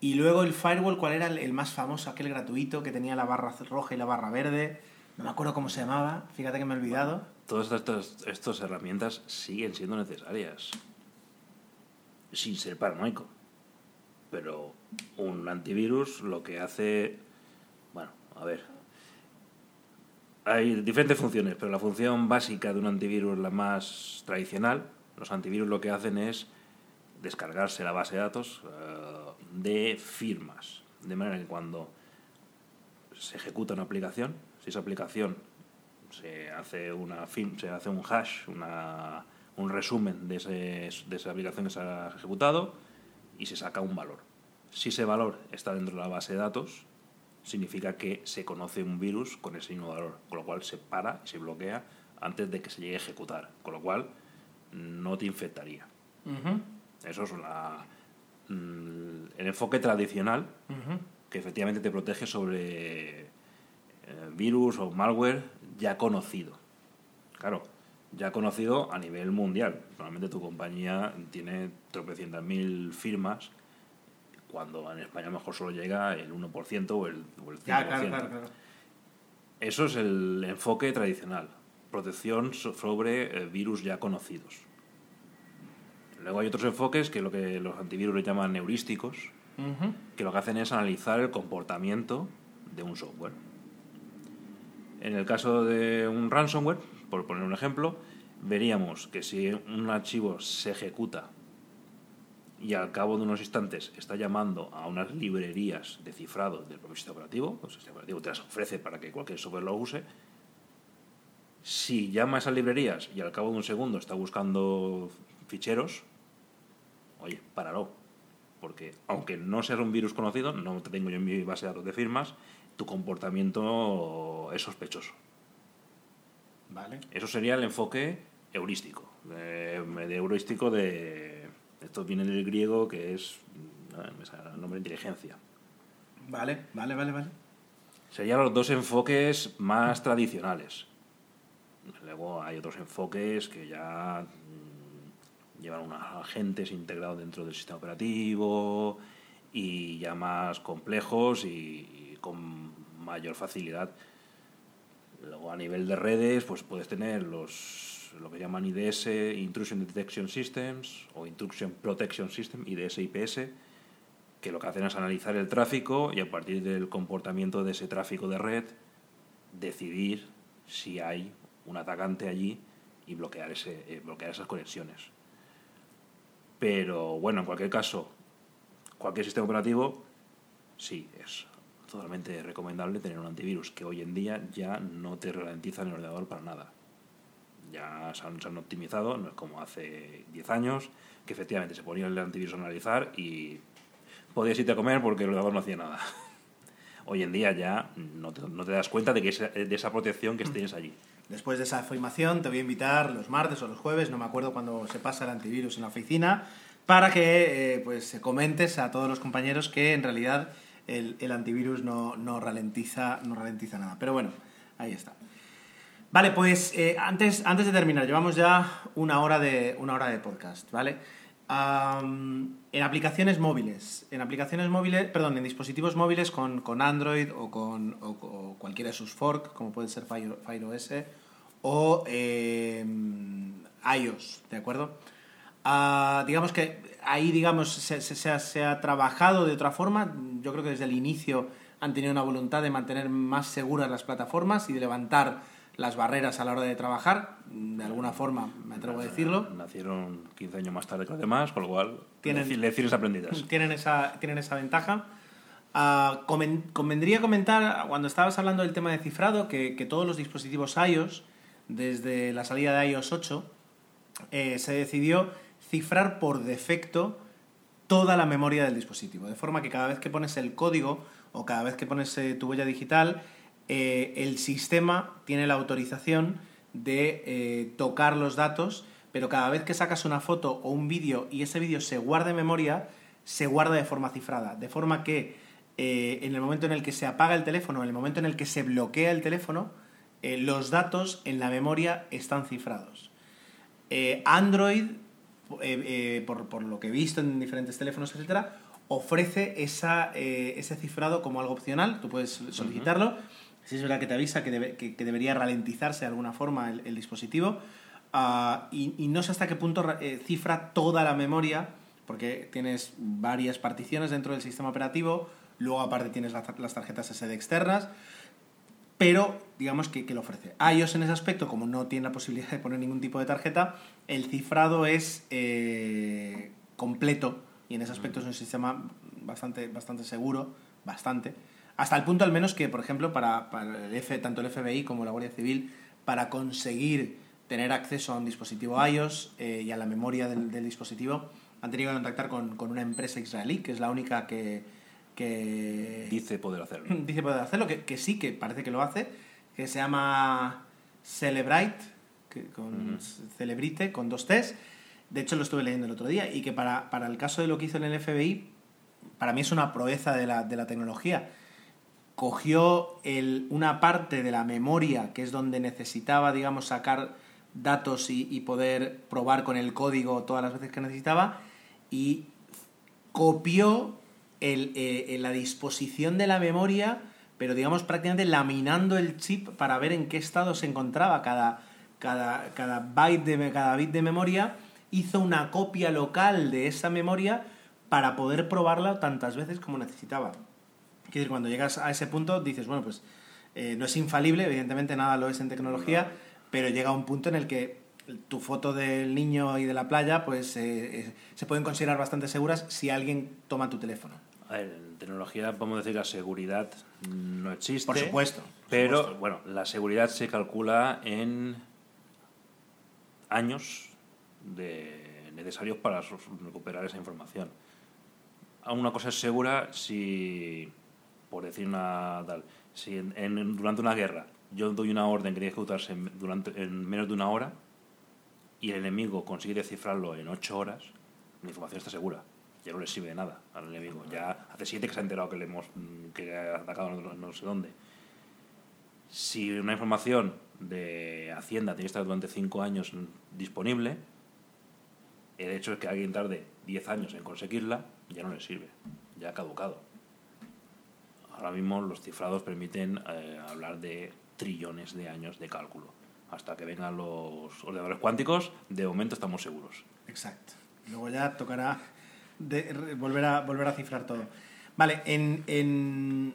Y luego el firewall, ¿cuál era el, más famoso? Aquel gratuito que tenía la barra roja y la barra verde. No me acuerdo cómo se llamaba, fíjate que me he olvidado todas estas, estas herramientas siguen siendo necesarias, sin ser paranoico. Pero un antivirus lo que hace, bueno, a ver, hay diferentes funciones, pero la función básica de un antivirus, la más tradicional, los antivirus lo que hacen es descargarse la base de datos eh, de firmas, de manera que cuando se ejecuta una aplicación, si esa aplicación se hace, una se hace un hash, una, un resumen de, ese, de esa aplicación que se ha ejecutado, y se saca un valor. Si ese valor está dentro de la base de datos, significa que se conoce un virus con ese mismo valor, con lo cual se para y se bloquea antes de que se llegue a ejecutar, con lo cual no te infectaría. Eso es mm, el enfoque tradicional que efectivamente te protege sobre eh, virus o malware ya conocido. Claro, ya conocido a nivel mundial. Normalmente tu compañía tiene tropecientas mil firmas cuando en España mejor solo llega el 1% o el, o el 5%. Eso es el enfoque tradicional, protección sobre eh, virus ya conocidos. Luego hay otros enfoques que lo que los antivirus le llaman heurísticos, que lo que hacen es analizar el comportamiento de un software. En el caso de un ransomware, por poner un ejemplo, veríamos que si un archivo se ejecuta y al cabo de unos instantes está llamando a unas librerías de cifrado del propio sistema operativo, pues el sistema operativo te las ofrece para que cualquier software lo use, si llama a esas librerías y al cabo de un segundo está buscando ficheros, oye, páralo. Porque aunque no seas un virus conocido, no te tengo yo en mi base de datos de firmas, tu comportamiento es sospechoso. Vale. Eso sería el enfoque heurístico. De, heurístico de. Esto viene del griego que es. el nombre de inteligencia. Vale, vale, vale, vale. Serían los dos enfoques más tradicionales. Luego hay otros enfoques que ya mm, llevan unos agentes integrados dentro del sistema operativo y ya más complejos y con mayor facilidad Luego a nivel de redes, pues puedes tener los lo que llaman IDS, Intrusion Detection Systems, o Intrusion Protection System, IDS IPS, que lo que hacen es analizar el tráfico y a partir del comportamiento de ese tráfico de red, decidir si hay un atacante allí y bloquear, ese, eh, bloquear esas conexiones. Pero bueno, en cualquier caso, cualquier sistema operativo, sí, es totalmente recomendable tener un antivirus que hoy en día ya no te ralentiza en el ordenador para nada. Ya se han, optimizado, no es como hace 10 años, que efectivamente se ponía el antivirus a analizar y podías irte a comer porque el ordenador no hacía nada. Hoy en día ya no te, no te das cuenta de, que de esa protección que tienes allí. Después de esa afirmación, te voy a invitar los martes o los jueves, no me acuerdo cuando se pasa el antivirus en la oficina, para que eh, pues comentes a todos los compañeros que en realidad el, antivirus no, no, ralentiza, no ralentiza nada. Pero bueno, ahí está. Vale, pues eh, antes, antes de terminar, llevamos ya una hora de, una hora de podcast, ¿vale? en aplicaciones móviles, en aplicaciones móviles, perdón, en dispositivos móviles con, Android o con cualquiera de sus fork, como puede ser Fire, Fire OS o em, iOS, ¿de acuerdo? Ah, digamos que ahí, digamos, se, se, ha, trabajado de otra forma. Yo creo que desde el inicio han tenido una voluntad de mantener más seguras las plataformas y de levantar las barreras a la hora de trabajar, de alguna forma, me atrevo a decirlo. Nacieron 15 años más tarde que los demás, con lo cual, tienen, lecciones aprendidas. Tienen esa, tienen esa ventaja. Ah, convendría comentar, cuando estabas hablando del tema de cifrado, que, que, todos los dispositivos iOS, desde la salida de iOS 8, eh, se decidió cifrar por defecto toda la memoria del dispositivo. De forma que cada vez que pones el código o cada vez que pones eh, tu huella digital, eh, el sistema tiene la autorización de eh, tocar los datos, pero cada vez que sacas una foto o un vídeo y ese vídeo se guarda en memoria, se guarda de forma cifrada. De forma que en el momento en el que se apaga el teléfono, en el momento en el que se bloquea el teléfono, los datos en la memoria están cifrados. Android eh, eh, por, lo que he visto en diferentes teléfonos, etcétera, ofrece esa, eh, ese cifrado como algo opcional. Tú puedes solicitarlo. Si es verdad que te avisa que, debería ralentizarse de alguna forma el, dispositivo. Ah, y, no sé hasta qué punto cifra toda la memoria, porque tienes varias particiones dentro del sistema operativo. Luego, aparte, tienes las tarjetas SD externas pero digamos que, lo ofrece. iOS en ese aspecto, como no tiene la posibilidad de poner ningún tipo de tarjeta, el cifrado es eh, completo y en ese aspecto es un sistema bastante, bastante seguro, bastante. Hasta el punto al menos que, por ejemplo, para, el F, tanto el FBI como la Guardia Civil, para conseguir tener acceso a un dispositivo iOS eh, y a la memoria del, dispositivo, han tenido que contactar con, con una empresa israelí, que es la única que, que Dice poder hacerlo. dice poder hacerlo, que, que sí, que parece que lo hace, que se llama Celebrite, que con. Celebrite, con dos T's. De hecho, lo estuve leyendo el otro día, y que para, para el caso de lo que hizo en el FBI, para mí es una proeza de la, de la tecnología. Cogió el, una parte de la memoria, que es donde necesitaba, digamos, sacar datos y, y poder probar con el código todas las veces que necesitaba, y copió el, eh, la disposición de la memoria, pero digamos prácticamente laminando el chip para ver en qué estado se encontraba cada, cada, cada, byte de, cada bit de memoria, hizo una copia local de esa memoria para poder probarla tantas veces como necesitaba. Quiero decir, cuando llegas a ese punto dices, bueno, pues eh, no es infalible, evidentemente nada lo es en tecnología, pero llega un punto en el que tu foto del niño y de la playa pues eh, eh, se pueden considerar bastante seguras si alguien toma tu teléfono. A ver, en tecnología podemos decir que la seguridad no existe. Por supuesto. por Pero, supuesto. bueno, la seguridad se calcula en años de necesarios para recuperar esa información. A Una cosa es segura si, por decir una tal, si en- en- durante una guerra yo doy una orden que tiene que ejecutarse en, durante, en menos de una hora y el enemigo consigue descifrarlo en ocho horas, la información está segura. Ya no le sirve de nada al enemigo. Ya hace siete que se ha enterado que le hemos mm, que ha atacado no, sé dónde. Si una información de Hacienda tiene que estar durante cinco años disponible, el hecho es que alguien tarde 10 años en conseguirla, ya no le sirve, ya ha caducado. Ahora mismo los cifrados permiten eh, hablar de trillones de años de cálculo. Hasta que vengan los ordenadores cuánticos, de momento estamos seguros. Exacto. Luego ya tocará de- re- volver, a, volver a cifrar todo. Vale, en, en,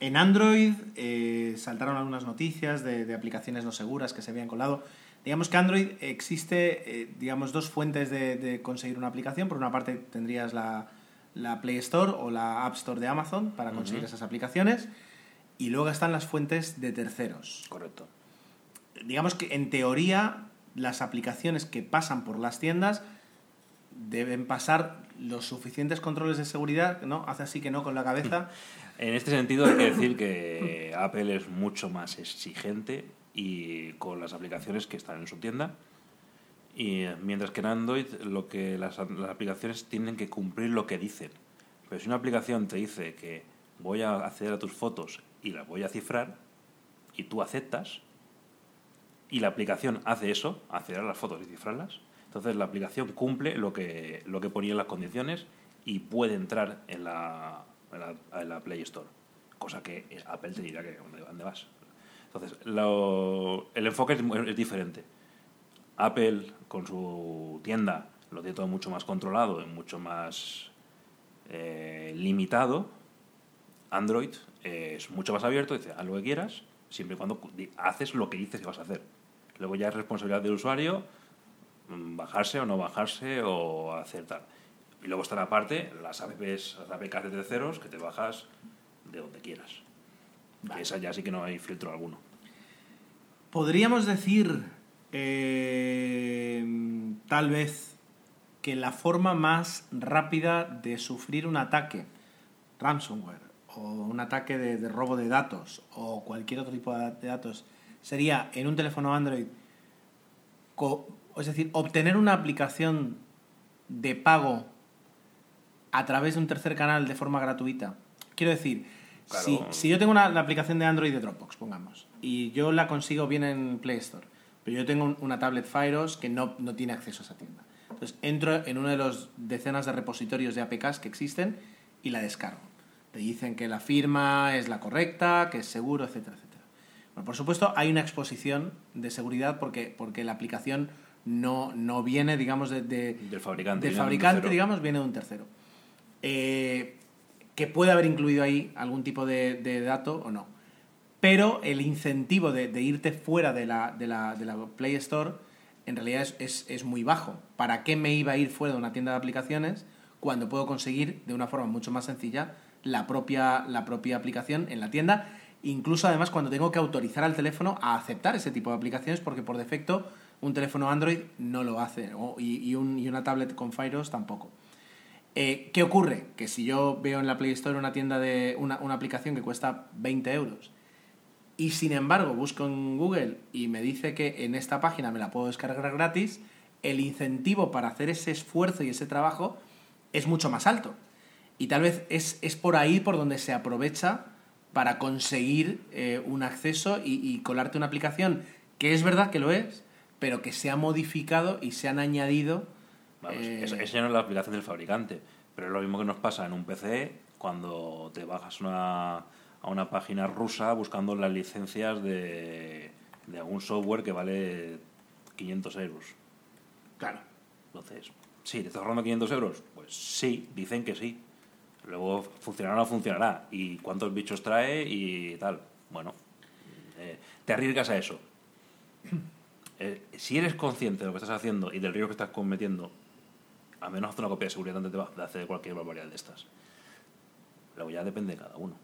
en Android eh, saltaron algunas noticias de, de aplicaciones no seguras que se habían colado. Digamos que Android existe, eh, digamos, dos fuentes de, de conseguir una aplicación. Por una parte tendrías la, la Play Store o la App Store de Amazon para conseguir esas aplicaciones. Y luego están las fuentes de terceros Correcto. digamos que en teoría las aplicaciones que pasan por las tiendas deben pasar los suficientes controles de seguridad, ¿no? Hace así que no con la cabeza. En este sentido hay que decir que Apple es mucho más exigente y con las aplicaciones que están en su tienda. Y eh, mientras que en Android lo que las, las aplicaciones tienen que cumplir lo que dicen. Pero si una aplicación te dice que voy a acceder a tus fotos y las voy a cifrar y tú aceptas y la aplicación hace eso, acceder a las fotos y cifrarlas, entonces la aplicación cumple lo que, lo que ponía en las condiciones y puede entrar en la, en la, Play Store. Cosa que Apple te dirá que dónde, vas. Entonces, lo- el enfoque es, es diferente. Apple, con su tienda, lo tiene todo mucho más controlado y mucho más eh, limitado. Android eh, es mucho más abierto, dice, haz lo que quieras, siempre y cuando haces lo que dices que vas a hacer. Luego ya es responsabilidad del usuario bajarse o no bajarse o hacer tal. Y luego están aparte las apps, las APKs de terceros que te bajas de donde quieras. Vale. Que esa ya sí que no hay filtro alguno. Podríamos decir, eh, tal vez, que la forma más rápida de sufrir un ataque, ransomware, o un ataque de, de robo de datos, o cualquier otro tipo de datos, sería en un teléfono Android, es decir, obtener una aplicación de pago a través de un tercer canal de forma gratuita. Quiero decir, Claro. si, si yo tengo una, la aplicación de Android de Dropbox, pongamos, y yo la consigo bien en Play Store, pero yo tengo un- una tablet Firos que no, no tiene acceso a esa tienda. Entonces entro en uno de los decenas de repositorios de APKs que existen y la descargo. Te dicen que la firma es la correcta, que es seguro, etcétera, etcétera. Bueno, por supuesto, hay una exposición de seguridad porque, porque la aplicación no, no viene, digamos, de, de- Del fabricante. del de fabricante, digamos, viene de un tercero. Eh, que puede haber incluido ahí algún tipo de, de dato o no. Pero el incentivo de, de irte fuera de la, de, la, de la Play Store en realidad es, es, es muy bajo. ¿Para qué me iba a ir fuera de una tienda de aplicaciones cuando puedo conseguir de una forma mucho más sencilla la propia, la propia aplicación en la tienda? Incluso además cuando tengo que autorizar al teléfono a aceptar ese tipo de aplicaciones porque por defecto un teléfono Android no lo hace y, y un- y una tablet con Firos tampoco. Eh, ¿Qué ocurre? Que si yo veo en la Play Store una tienda de una, una aplicación que cuesta 20 euros y sin embargo busco en Google y me dice que en esta página me la puedo descargar gratis, el incentivo para hacer ese esfuerzo y ese trabajo es mucho más alto. Y tal vez es, es por ahí por donde se aprovecha para conseguir eh, un acceso y, colarte una aplicación que es verdad que lo es, pero que se ha modificado y se han añadido. Vamos, eh... eso, eso, no es la aplicación del fabricante, pero es lo mismo que nos pasa en un PC cuando te bajas una, a una página rusa buscando las licencias de, de algún software que vale 500 euros. Claro. Entonces, ¿sí? ¿Te estás ahorrando 500 euros? Pues sí, dicen que sí. Luego funcionará o no funcionará. ¿Y cuántos bichos trae y tal? Bueno, eh, te arriesgas a eso. Eh, si eres consciente de lo que estás haciendo y del riesgo que estás cometiendo, al menos haz una copia de seguridad antes de hacer cualquier barbaridad de estas. Luego ya depende de cada uno.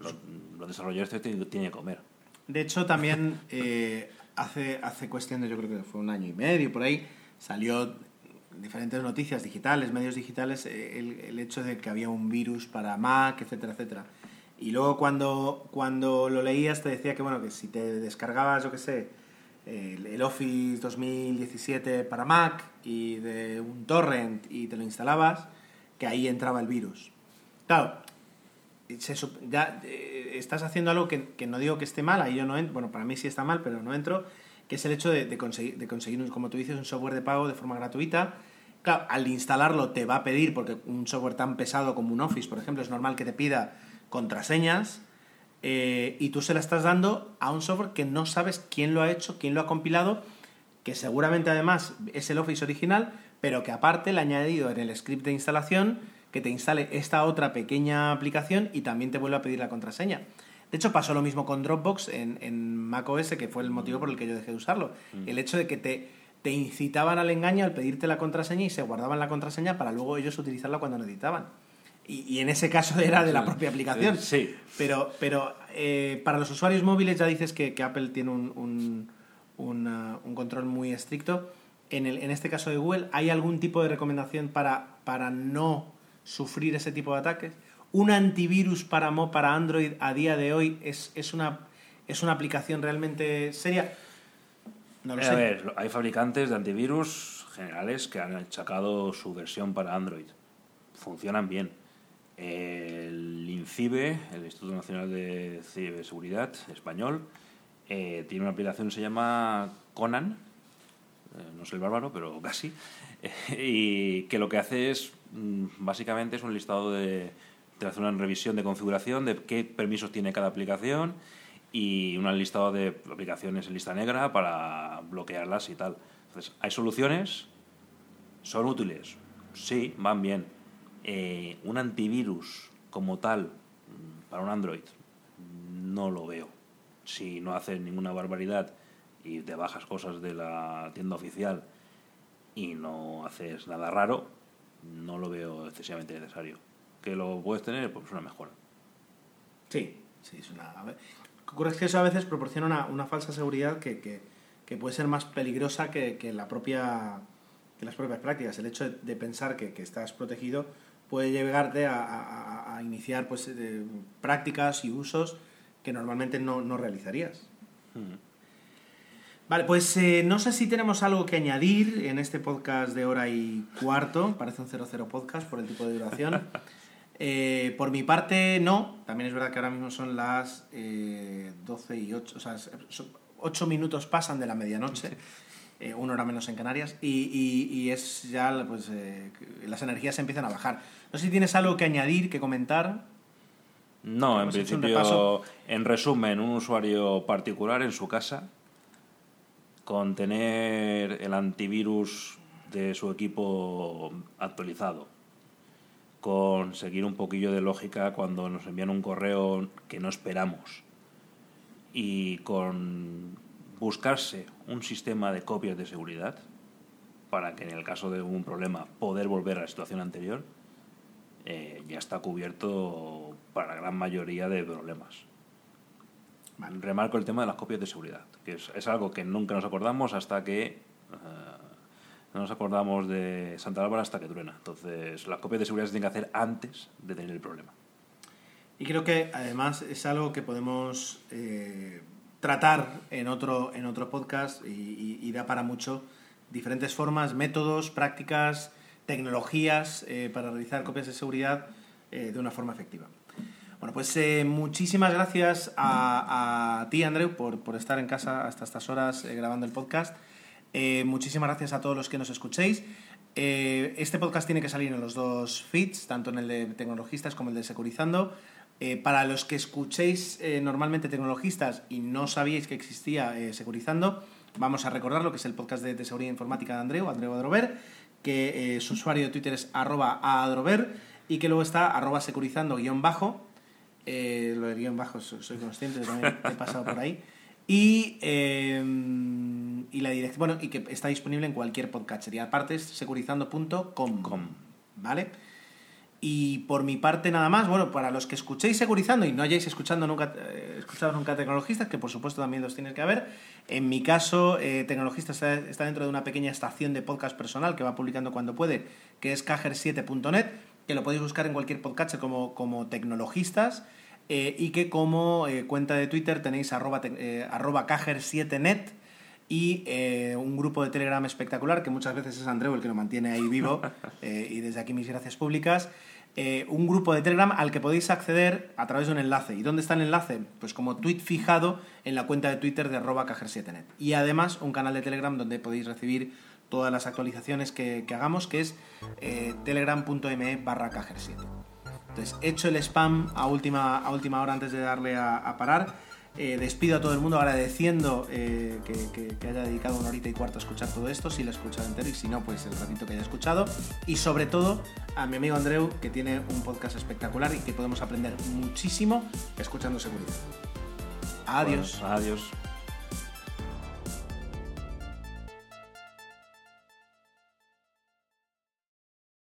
Los, los desarrolladores tienen que comer. De hecho, también eh, hace, hace cuestión de, yo creo que fue un año y medio, por ahí, salió diferentes noticias digitales, medios digitales, eh, el, el, hecho de que había un virus para Mac, etcétera, etcétera. Y luego cuando, cuando lo leías te decía que, bueno, que si te descargabas, yo qué sé, el, el, Office 2017 para Mac y de un torrent y te lo instalabas, que ahí entraba el virus. Claro, se, ya eh, estás haciendo algo que, que, no digo que esté mal, ahí yo no entro, bueno, para mí sí está mal, pero no entro, que es el hecho de, conseguir, de conseguir, como tú dices, un software de pago de forma gratuita. Claro, al instalarlo te va a pedir, porque un software tan pesado como un Office, por ejemplo, es normal que te pida contraseñas, eh, y tú se la estás dando a un software que no sabes quién lo ha hecho, quién lo ha compilado, que seguramente además es el Office original, pero que aparte le ha añadido en el script de instalación que te instale esta otra pequeña aplicación y también te vuelve a pedir la contraseña. De hecho, pasó lo mismo con Dropbox en, en macOS, que fue el motivo por el que yo dejé de usarlo. Mm. El hecho de que te, te incitaban al engaño al pedirte la contraseña y se guardaban la contraseña para luego ellos utilizarla cuando necesitaban. Y, y en ese caso era de la propia aplicación. Sí. Pero, pero eh, para los usuarios móviles ya dices que, que Apple tiene un, un, un, uh, un control muy estricto. En, el, en este caso de Google, ¿hay algún tipo de recomendación para, para no sufrir ese tipo de ataques? ¿Un antivirus para, para Android a día de hoy es, es, una, es una aplicación realmente seria? No lo a sé. ver, hay fabricantes de antivirus generales que han sacado su versión para Android. Funcionan bien. El INCIBE, el Instituto Nacional de Ciberseguridad español, eh, tiene una aplicación que se llama Conan, eh, no es el bárbaro, pero casi, y que lo que hace es, mm, básicamente, es un listado de, te hace una revisión de configuración de qué permisos tiene cada aplicación y un listado de aplicaciones en lista negra para bloquearlas y tal. Entonces, hay soluciones, son útiles, sí, van bien. Eh, un antivirus como tal mm, para un Android no lo veo. Si no haces ninguna barbaridad y te bajas cosas de la tienda oficial y no haces nada raro, no lo veo excesivamente necesario. ¿Que lo puedes tener? Pues una mejora. Sí, sí, es una... A ver, ocurre es que eso a veces proporciona una, una falsa seguridad que, que, que, puede ser más peligrosa que, que, la propia, que las propias prácticas. El hecho de, de pensar que, que, estás protegido puede llevarte a, a, a iniciar pues, de, prácticas y usos que normalmente no, no realizarías. Mm. Vale, pues eh, no sé si tenemos algo que añadir en este podcast de hora y cuarto. Parece un 00 podcast por el tipo de duración. Eh, por mi parte, no. También es verdad que ahora mismo son las eh, 12 y 8. O sea, 8 minutos pasan de la medianoche. Eh, una hora menos en Canarias. Y, y, y es ya, pues, eh, las energías empiezan a bajar. No sé si tienes algo que añadir, que comentar. No, en principio, en resumen, un usuario particular en su casa con tener el antivirus de su equipo actualizado, con seguir un poquillo de lógica cuando nos envían un correo que no esperamos y con buscarse un sistema de copias de seguridad para que en el caso de un problema poder volver a la situación anterior, eh, ya está cubierto para la gran mayoría de problemas. Remarco el tema de las copias de seguridad, que es, algo que nunca nos acordamos hasta que uh, no nos acordamos de Santa Bárbara hasta que truena. Entonces, las copias de seguridad se tienen que hacer antes de tener el problema. Y creo que además es algo que podemos eh, tratar en otro, en otro podcast y, da para mucho diferentes formas, métodos, prácticas, tecnologías eh, para realizar copias de seguridad eh, de una forma efectiva. Bueno, pues muchísimas gracias a, ti, Andreu, por, por, estar en casa hasta estas horas grabando el podcast. muchísimas gracias a todos los que nos escuchéis. este podcast tiene que salir en los dos feeds, tanto en el de tecnologistas como el de Securizando. Eh, para los que escuchéis eh, normalmente tecnologistas y no sabíais que existía eh, Securizando, vamos a recordar lo que es el podcast de, seguridad informática de Andreu, Andreu Adrover, que su usuario de Twitter es arroba adrover y que luego está arroba securizando guion bajo. lo de guion bajo soy consciente, también he pasado por ahí. Y, y la dirección, bueno, y que está disponible en cualquier podcast. Y aparte es securizando.com. ¿Vale? Y por mi parte nada más, bueno, para los que escuchéis Securizando y no hayáis escuchado nunca, eh, escuchado nunca Tecnologistas, que por supuesto también los tienes que haber, en mi caso eh, Tecnologistas está, dentro de una pequeña estación de podcast personal que va publicando cuando puede, que es cajer7.net, que lo podéis buscar en cualquier podcast como, como Tecnologistas, eh, y que como cuenta de Twitter tenéis arroba, arroba cajer7net, y un grupo de Telegram espectacular, que muchas veces es Andreu el que lo mantiene ahí vivo, y desde aquí mis gracias públicas, eh, un grupo de Telegram al que podéis acceder a través de un enlace. ¿Y dónde está el enlace? Pues como tweet fijado en la cuenta de Twitter de arroba cajer7net. Y además un canal de Telegram donde podéis recibir todas las actualizaciones que, hagamos, que es eh, telegram.me barra cajer7. Entonces, hecho el spam a última, a última hora antes de darle a parar, eh, despido a todo el mundo agradeciendo eh, que, haya dedicado una horita y cuarto a escuchar todo esto, si lo ha escuchado entero y si no, pues el ratito que haya escuchado. Y sobre todo a mi amigo Andreu, que tiene un podcast espectacular y que podemos aprender muchísimo escuchando seguridad. Adiós. adiós.